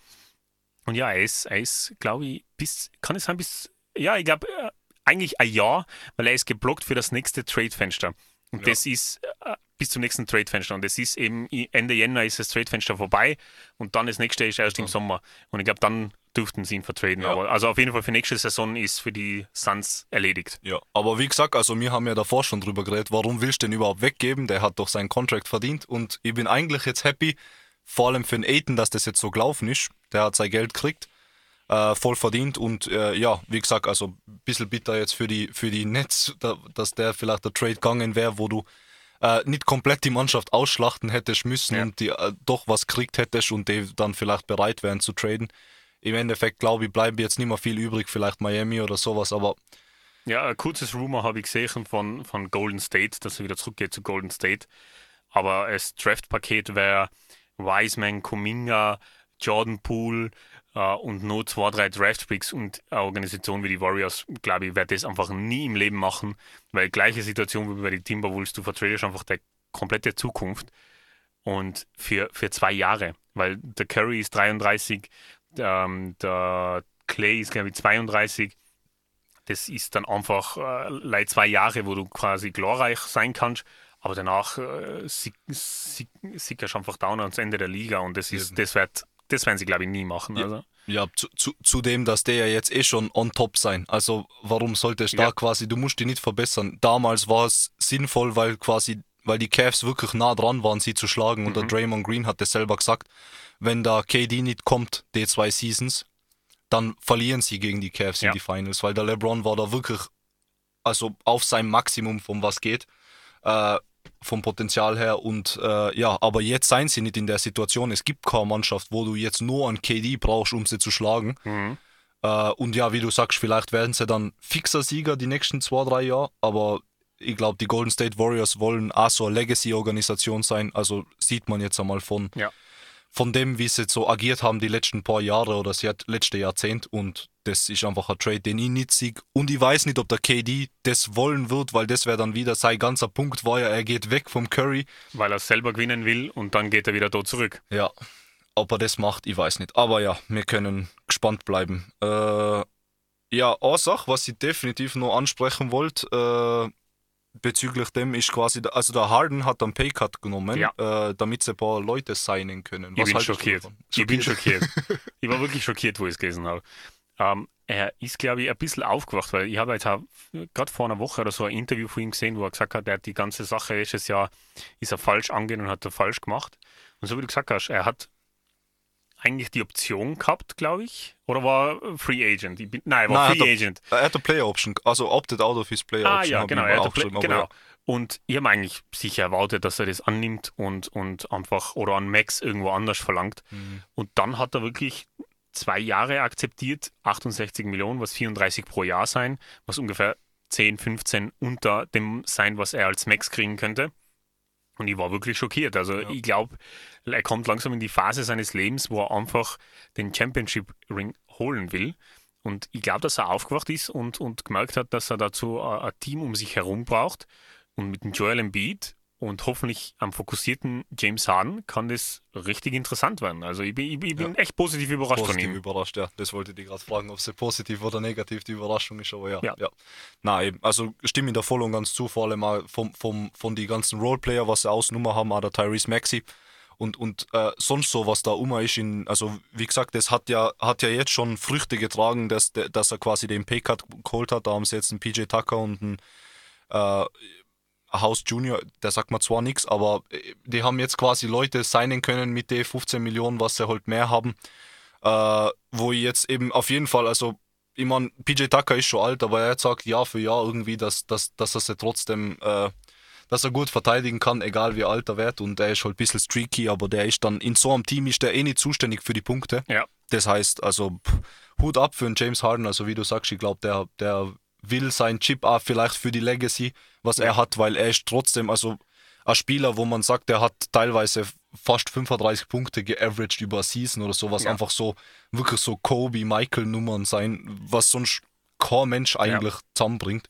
Und ja, er ist, er ist glaube ich, bis, kann es sein, bis, ja, ich glaube, äh, eigentlich ein Jahr, weil er ist geblockt für das nächste Trade-Fenster. Und Ja. das ist äh, bis zum nächsten Trade-Fenster. Und das ist eben Ende Jänner ist das Trade-Fenster vorbei und dann das nächste ist erst im Sommer. Und ich glaube, dann dürften sie ihn vertraden. Ja. Aber also auf jeden Fall für nächste Saison ist für die Suns erledigt. Ja, aber wie gesagt, also wir haben ja davor schon drüber geredet, warum willst du den überhaupt weggeben? Der hat doch seinen Contract verdient und ich bin eigentlich jetzt happy, vor allem für den Aiden, dass das jetzt so gelaufen ist. Der hat sein Geld gekriegt, äh, voll verdient und äh, ja, wie gesagt, also ein bisschen bitter jetzt für die, für die Nets, da, dass der vielleicht der Trade gegangen wäre, wo du äh, nicht komplett die Mannschaft ausschlachten hättest müssen Ja. und die äh, doch was kriegt hättest und die dann vielleicht bereit wären zu traden. Im Endeffekt, glaube ich, bleibt jetzt nicht mehr viel übrig, vielleicht Miami oder sowas, aber Ja, ein kurzes Rumor habe ich gesehen von, von Golden State, dass er wieder zurückgeht zu Golden State. Aber das Draft-Paket wäre Wiseman, Kuminga, Jordan Poole äh, und nur zwei, drei Draft-Picks und eine Organisation wie die Warriors, glaube ich, wird das einfach nie im Leben machen, weil gleiche Situation wie bei den Timberwolves, du vertradest einfach die komplette Zukunft und für, für zwei Jahre, weil der Curry ist 33, ähm, der Clay ist, glaube ich, 32 das ist dann einfach äh, leid zwei Jahre, wo du quasi glorreich sein kannst, aber danach äh, sieg- sieg- sickerst einfach down ans Ende der Liga und das ist, das wird, das werden sie glaube ich nie machen. Ja. Also. Ja, zu, zu, zudem, dass der ja jetzt eh schon on top sein. Also warum sollte es da Ja. quasi, du musst die nicht verbessern. Damals war es sinnvoll, weil quasi, weil die Cavs wirklich nah dran waren, sie zu schlagen. Und der Mhm. Draymond Green hat das selber gesagt, wenn da KD nicht kommt, die zwei Seasons, dann verlieren sie gegen die Cavs Ja. in die Finals, weil der LeBron war da wirklich, also auf seinem Maximum, von was geht, äh, vom Potenzial her. Und äh, ja, aber jetzt seien sie nicht in der Situation. Es gibt keine Mannschaft, wo du jetzt nur einen KD brauchst, um sie zu schlagen. Mhm. Äh, und ja, wie du sagst, vielleicht werden sie dann fixer Sieger die nächsten zwei, drei Jahre, aber ich glaube, die Golden State Warriors wollen auch so eine Legacy-Organisation sein. Also sieht man jetzt einmal von, Ja. Von dem, wie sie jetzt so agiert haben die letzten paar Jahre oder das letzte Jahrzehnt. Und das ist einfach ein Trade, den ich nicht sehe. Und ich weiß nicht, ob der KD das wollen wird, weil das wäre dann wieder sein ganzer Punkt, war ja, er geht weg vom Curry. Weil er selber gewinnen will und dann geht er wieder dort zurück. Ja, ob er das macht, ich weiß nicht. Aber ja, wir können gespannt bleiben. Äh, ja, eine Sache, was ich definitiv noch ansprechen wollte, äh, bezüglich dem ist quasi, also der Harden hat einen Paycut genommen, Ja. äh, damit sie ein paar Leute signen können. Ich bin schockiert. Ich bin schockiert. ich war wirklich schockiert, wo ich es gelesen habe. Ähm, er ist, glaube ich, ein bisschen aufgewacht, weil ich habe jetzt gerade vor einer Woche oder so ein Interview von ihm gesehen, wo er gesagt hat, er hat die ganze Sache letztes Jahr ist er falsch angegangen und hat er falsch gemacht. Und so wie du gesagt hast, er hat eigentlich die Option gehabt, glaube ich, oder war er Free Agent? Ich bin, nein, er war Nein, er Free hat Agent. Er hat eine Player Option, also opted out of his Player Ah Option. ja, hab genau, er hat Play- genau. Und ich habe eigentlich sicher erwartet, dass er das annimmt und, und einfach oder an Max irgendwo anders verlangt. Mhm. Und dann hat er wirklich zwei Jahre akzeptiert, 68 Millionen, was 34 pro Jahr sein, was ungefähr 10, 15 unter dem sein, was er als Max kriegen könnte. Und ich war wirklich schockiert. Also Ja. ich glaube, er kommt langsam in die Phase seines Lebens, wo er einfach den Championship Ring holen will. Und ich glaube, dass er aufgewacht ist und, und gemerkt hat, dass er dazu ein, ein Team um sich herum braucht. Und mit dem Joel Embiid und hoffentlich am fokussierten James Harden kann das richtig interessant werden. Also ich bin, ich bin bin echt positiv überrascht positiv von ihm. überrascht, ja. Das wollte ich dich gerade fragen, ob es positiv oder negativ die Überraschung ist, aber ja. Ja. ja. Nein, eben. also stimme ich da voll und ganz zu, vor allem auch vom, vom, von die ganzen Roleplayer, was sie Ausnummer haben, auch der Tyrese Maxi und, und äh, sonst so, was da um ist, in, also wie gesagt, das hat ja, hat ja jetzt schon Früchte getragen, dass, dass er quasi den Paycut geholt hat, da haben sie jetzt einen PJ Tucker und einen äh, House Junior, der sagt mir zwar nichts, aber äh, die haben jetzt quasi Leute signen können mit den 15 Millionen, was sie halt mehr haben. Äh, wo ich jetzt eben auf jeden Fall, also ich meine, PJ Tucker ist schon alt, aber er sagt Jahr für Jahr irgendwie, dass, dass, dass er sie trotzdem, äh, dass er gut verteidigen kann, egal wie alt er wird. Und er ist halt ein bisschen streaky, aber der ist dann in so einem Team ist der eh nicht zuständig für die Punkte. Ja. Das heißt, also pff, Hut ab für einen James Harden, also wie du sagst, ich glaube, der, der will sein Chip auch vielleicht für die Legacy, was er hat, weil er ist trotzdem, also ein Spieler, wo man sagt, der hat teilweise fast 35 Punkte geaveraged über eine Season oder sowas, Ja. einfach so, wirklich so Kobe, Michael-Nummern sein, was sonst kein Mensch eigentlich zusammenbringt.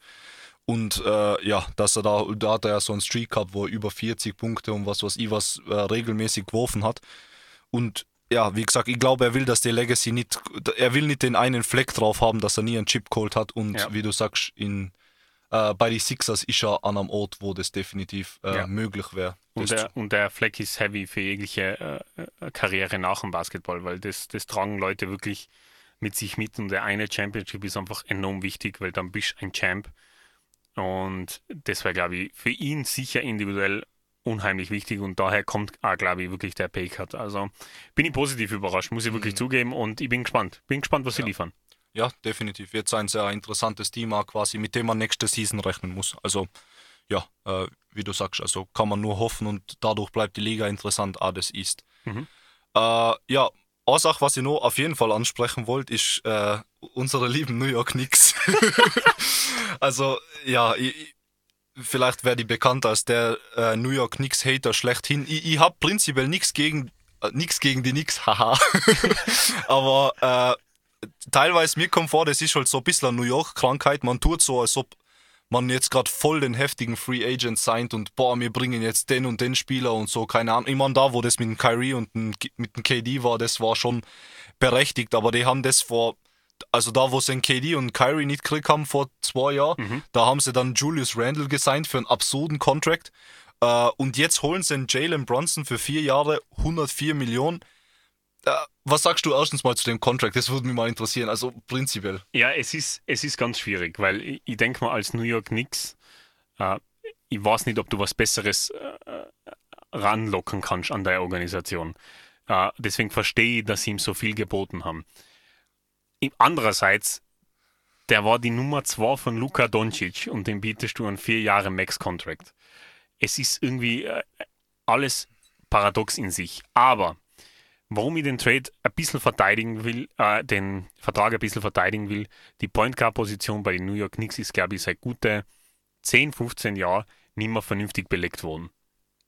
Und äh, ja, dass er da, da hat er ja so einen Streak gehabt, wo er über 40 Punkte und was weiß ich was äh, regelmäßig geworfen hat. Und ja, wie gesagt, ich glaube, er will, dass die Legacy nicht, er will nicht den einen Fleck drauf haben, dass er nie einen Chip geholt hat. Und Ja. wie du sagst, in, äh, bei den Sixers ist er an einem Ort, wo das definitiv äh, Ja. möglich wäre. Und der, und der Fleck ist heavy für jegliche äh, äh, Karriere nach dem Basketball, weil das, das tragen Leute wirklich mit sich mit und der eine Championship ist einfach enorm wichtig, weil dann bist du ein Champ. Und das wäre, glaube ich, für ihn sicher individuell unheimlich wichtig und daher kommt auch, glaube ich, wirklich der Paycut. Also bin ich positiv überrascht, muss ich wirklich Mhm. zugeben und ich bin gespannt. Bin gespannt, was sie Ja. liefern. Ja, definitiv. Wird ein sehr interessantes auch quasi, mit dem man nächste Season rechnen muss. Also, ja, äh, wie du sagst, also kann man nur hoffen und dadurch bleibt die Liga interessant, auch das ist. Mhm. Äh, ja, eine Sache, was ich noch auf jeden Fall ansprechen wollte, ist äh, unsere lieben New York Knicks. also, ja, ich, ich- vielleicht werde ich bekannt als der äh, New York Knicks Hater schlechthin. Ich, ich habe prinzipiell nichts gegen, äh, gegen die Knicks, haha. Aber äh, teilweise mir kommt vor, das ist halt so ein bisschen eine New York-Krankheit. Man tut so, als ob man jetzt gerade voll den heftigen Free Agent signed und boah, wir bringen jetzt den und den Spieler und so, keine Ahnung. Ich meine, da, wo das mit dem Kyrie und dem, mit dem KD war, das war schon berechtigt, aber die haben das vor, also da, wo sie den KD und Kyrie nicht gekriegt haben vor zwei Jahren, Mhm. da haben sie dann Julius Randle gesigned für einen absurden Contract. Äh, und jetzt holen sie einen Jalen Brunson für vier Jahre 104 Millionen. Äh, was sagst du erstens mal zu dem Contract? Das würde mich mal interessieren, also prinzipiell. Ja, es ist, es ist ganz schwierig, weil ich, ich denke mal, als New York Knicks, äh, ich weiß nicht, ob du was Besseres äh, äh, ranlocken kannst an der Organisation. Äh, deswegen verstehe ich, dass sie ihm so viel geboten haben. Andererseits, der war die Nummer 2 von Luka Doncic und dem bietest du einen vier Jahre Max-Contract. Es ist irgendwie äh, alles paradox in sich. Aber warum ich den Trade ein bisschen verteidigen will, äh, den Vertrag ein bisschen verteidigen will, die Point Guard Position bei den New York Knicks ist, glaube ich, eine gute 10, 15 Jahren nicht mehr vernünftig belegt worden.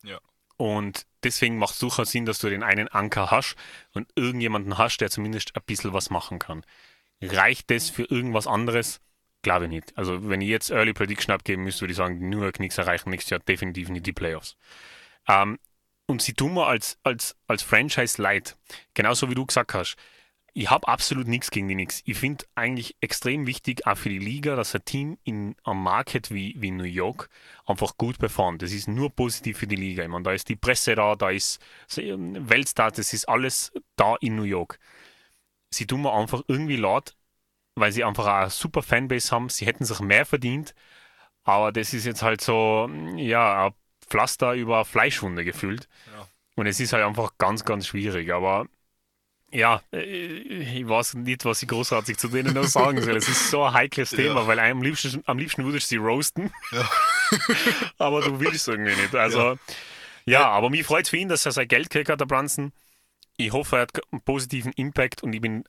Ja. Und deswegen macht es durchaus Sinn, dass du den einen Anker hast und irgendjemanden hast, der zumindest ein bisschen was machen kann. Reicht das für irgendwas anderes? Glaube ich nicht. Also, wenn ich jetzt Early Prediction abgeben müsste, würde ich sagen, New York Knicks erreichen nächstes Jahr definitiv nicht die Playoffs. Ähm, und sie tun mir als, als, als Franchise leid. Genauso wie du gesagt hast. Ich habe absolut nichts gegen die Knicks. Ich finde eigentlich extrem wichtig, auch für die Liga, dass ein Team in einem Market wie, wie New York einfach gut performt. Das ist nur positiv für die Liga. Ich meine, da ist die Presse da, da ist Weltstar, das ist alles da in New York. Sie tun mir einfach irgendwie laut, weil sie einfach eine super Fanbase haben. Sie hätten sich mehr verdient, aber das ist jetzt halt so, ja, Pflaster über Fleischwunde gefühlt. Ja. Und es ist halt einfach ganz, ganz schwierig. Aber ja, äh, ich weiß nicht, was ich großartig zu denen noch sagen soll. Es ist so ein heikles Thema, Ja. weil am liebsten, am liebsten würdest du sie roasten, Ja. aber du willst irgendwie nicht. Also, ja, aber mich freut es für ihn, dass er sein Geld gekriegt hat, der Brunson. Ich hoffe, er hat einen positiven Impact und ich bin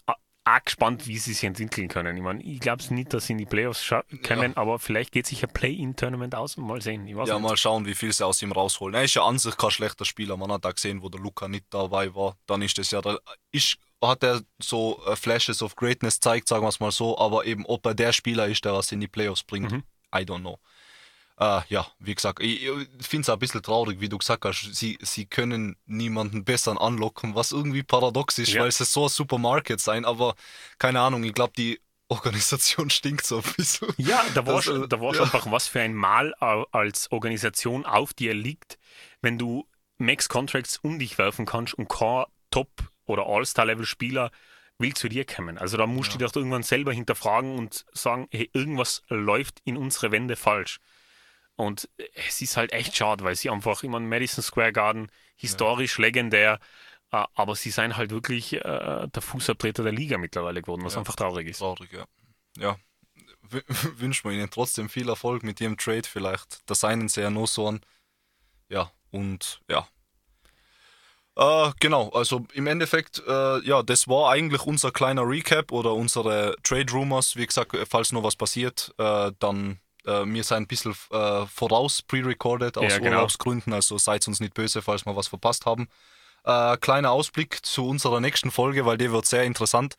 a- auch gespannt, wie sie sich entwickeln können. Ich meine, ich glaube nicht, dass sie in die Playoffs können, aber vielleicht geht sich ein Play-In-Tournament aus. Mal sehen. Ja, nicht. mal schauen, wie viel sie aus ihm rausholen. Er ist ja an sich kein schlechter Spieler. Man hat da gesehen, wo der Luca nicht dabei war. Dann ist das ja, da ist, hat er so äh, Flashes of Greatness zeigt, sagen wir es mal so. Aber eben, ob er der Spieler ist, der was in die Playoffs bringt, Mhm. I don't know. Äh, ja, wie gesagt, ich, ich finde es ein bisschen traurig, wie du gesagt hast. Sie, sie können niemanden besseren anlocken, was irgendwie paradox ist, Ja. weil es so ein Supermarket sein. Aber keine Ahnung, ich glaube, die Organisation stinkt so ein bisschen. Ja, da war, Das, schon, äh, da war ja. schon einfach was für ein Mal als Organisation auf dir liegt, wenn du Max-Contracts um dich werfen kannst und kein Top- oder All-Star-Level-Spieler will zu dir kommen. Also da musst du dich doch irgendwann selber hinterfragen und sagen, hey, irgendwas läuft in unsere Wände falsch. Und es ist halt echt schade, weil sie einfach, ich meine, Madison Square Garden, historisch legendär, äh, aber sie sind halt wirklich äh, der Fußabtreter der Liga mittlerweile geworden, was Ja. einfach traurig ist. Traurig, ja. Ja. Wünschen wir ihnen trotzdem viel Erfolg mit ihrem Trade vielleicht. Das einen sehr noch so an. Ja, und ja. Äh, genau, also im Endeffekt, äh, ja, das war eigentlich unser kleiner Recap oder unsere Trade Rumors. Wie gesagt, falls noch was passiert, äh, dann äh, wir sind ein bisschen äh, voraus pre-recorded aus Ja, genau. Urlaubsgründen, also seid uns nicht böse, falls wir was verpasst haben. Äh, kleiner Ausblick zu unserer nächsten Folge, weil die wird sehr interessant.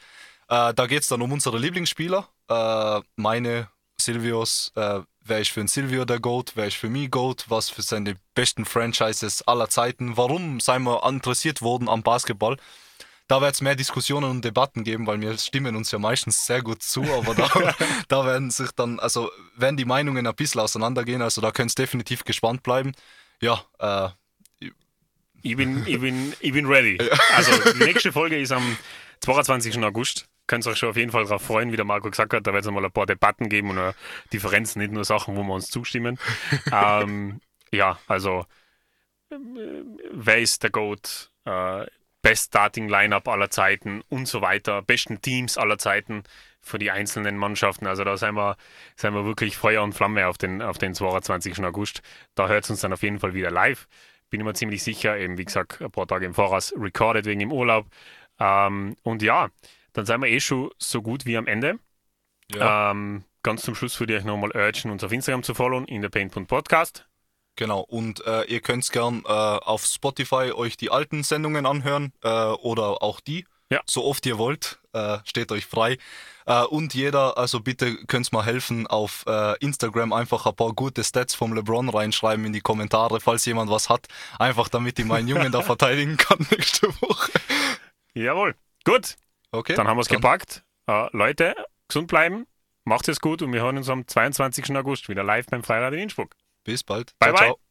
Äh, da geht es dann um unsere Lieblingsspieler. Äh, meine, Silvios, äh, wer ist für ein Silvio der Goat, wer ist für mich Goat, was für seine besten Franchises aller Zeiten, warum sind wir interessiert worden am Basketball. Da wird es mehr Diskussionen und Debatten geben, weil wir stimmen uns ja meistens sehr gut zu, aber da, da werden sich dann, also werden die Meinungen ein bisschen auseinandergehen, also da könnt ihr definitiv gespannt bleiben. Ja, äh, Ich bin, ich bin, ich bin ready. Also die nächste Folge ist am 22. August. Könnt ihr euch schon auf jeden Fall darauf freuen, wie der Marco gesagt hat. Da wird es mal ein paar Debatten geben und Differenzen, nicht nur Sachen, wo wir uns zustimmen. ähm, ja, also äh, wer ist der GOAT? Äh, Best Starting Lineup aller Zeiten und so weiter. Besten Teams aller Zeiten für die einzelnen Mannschaften. Also da sind wir, sind wir wirklich Feuer und Flamme auf den, auf den 22. August. Da hört es uns dann auf jeden Fall wieder live bin ich mir ziemlich sicher, eben wie gesagt, ein paar Tage im Voraus recorded wegen dem Urlaub. Ähm, und ja, dann sind wir eh schon so gut wie am Ende. ja. Ähm, ganz zum Schluss würde ich euch nochmal urgen, uns auf Instagram zu folgen, in der Paint.podcast. Genau, und äh, ihr könnt gern äh, auf Spotify euch die alten Sendungen anhören äh, oder auch die, Ja. so oft ihr wollt, äh, steht euch frei. Äh, und jeder, also bitte könnt's mal helfen, auf äh, Instagram einfach ein paar gute Stats vom LeBron reinschreiben in die Kommentare, falls jemand was hat, einfach damit ich meinen Jungen da verteidigen kann nächste Woche. Jawohl. Gut, Okay, dann haben wir es gepackt. Leute, gesund bleiben, macht es gut und wir hören uns am 22. August wieder live beim Freirad in Innsbruck. Bis bald. Bye, ciao, bye. ciao.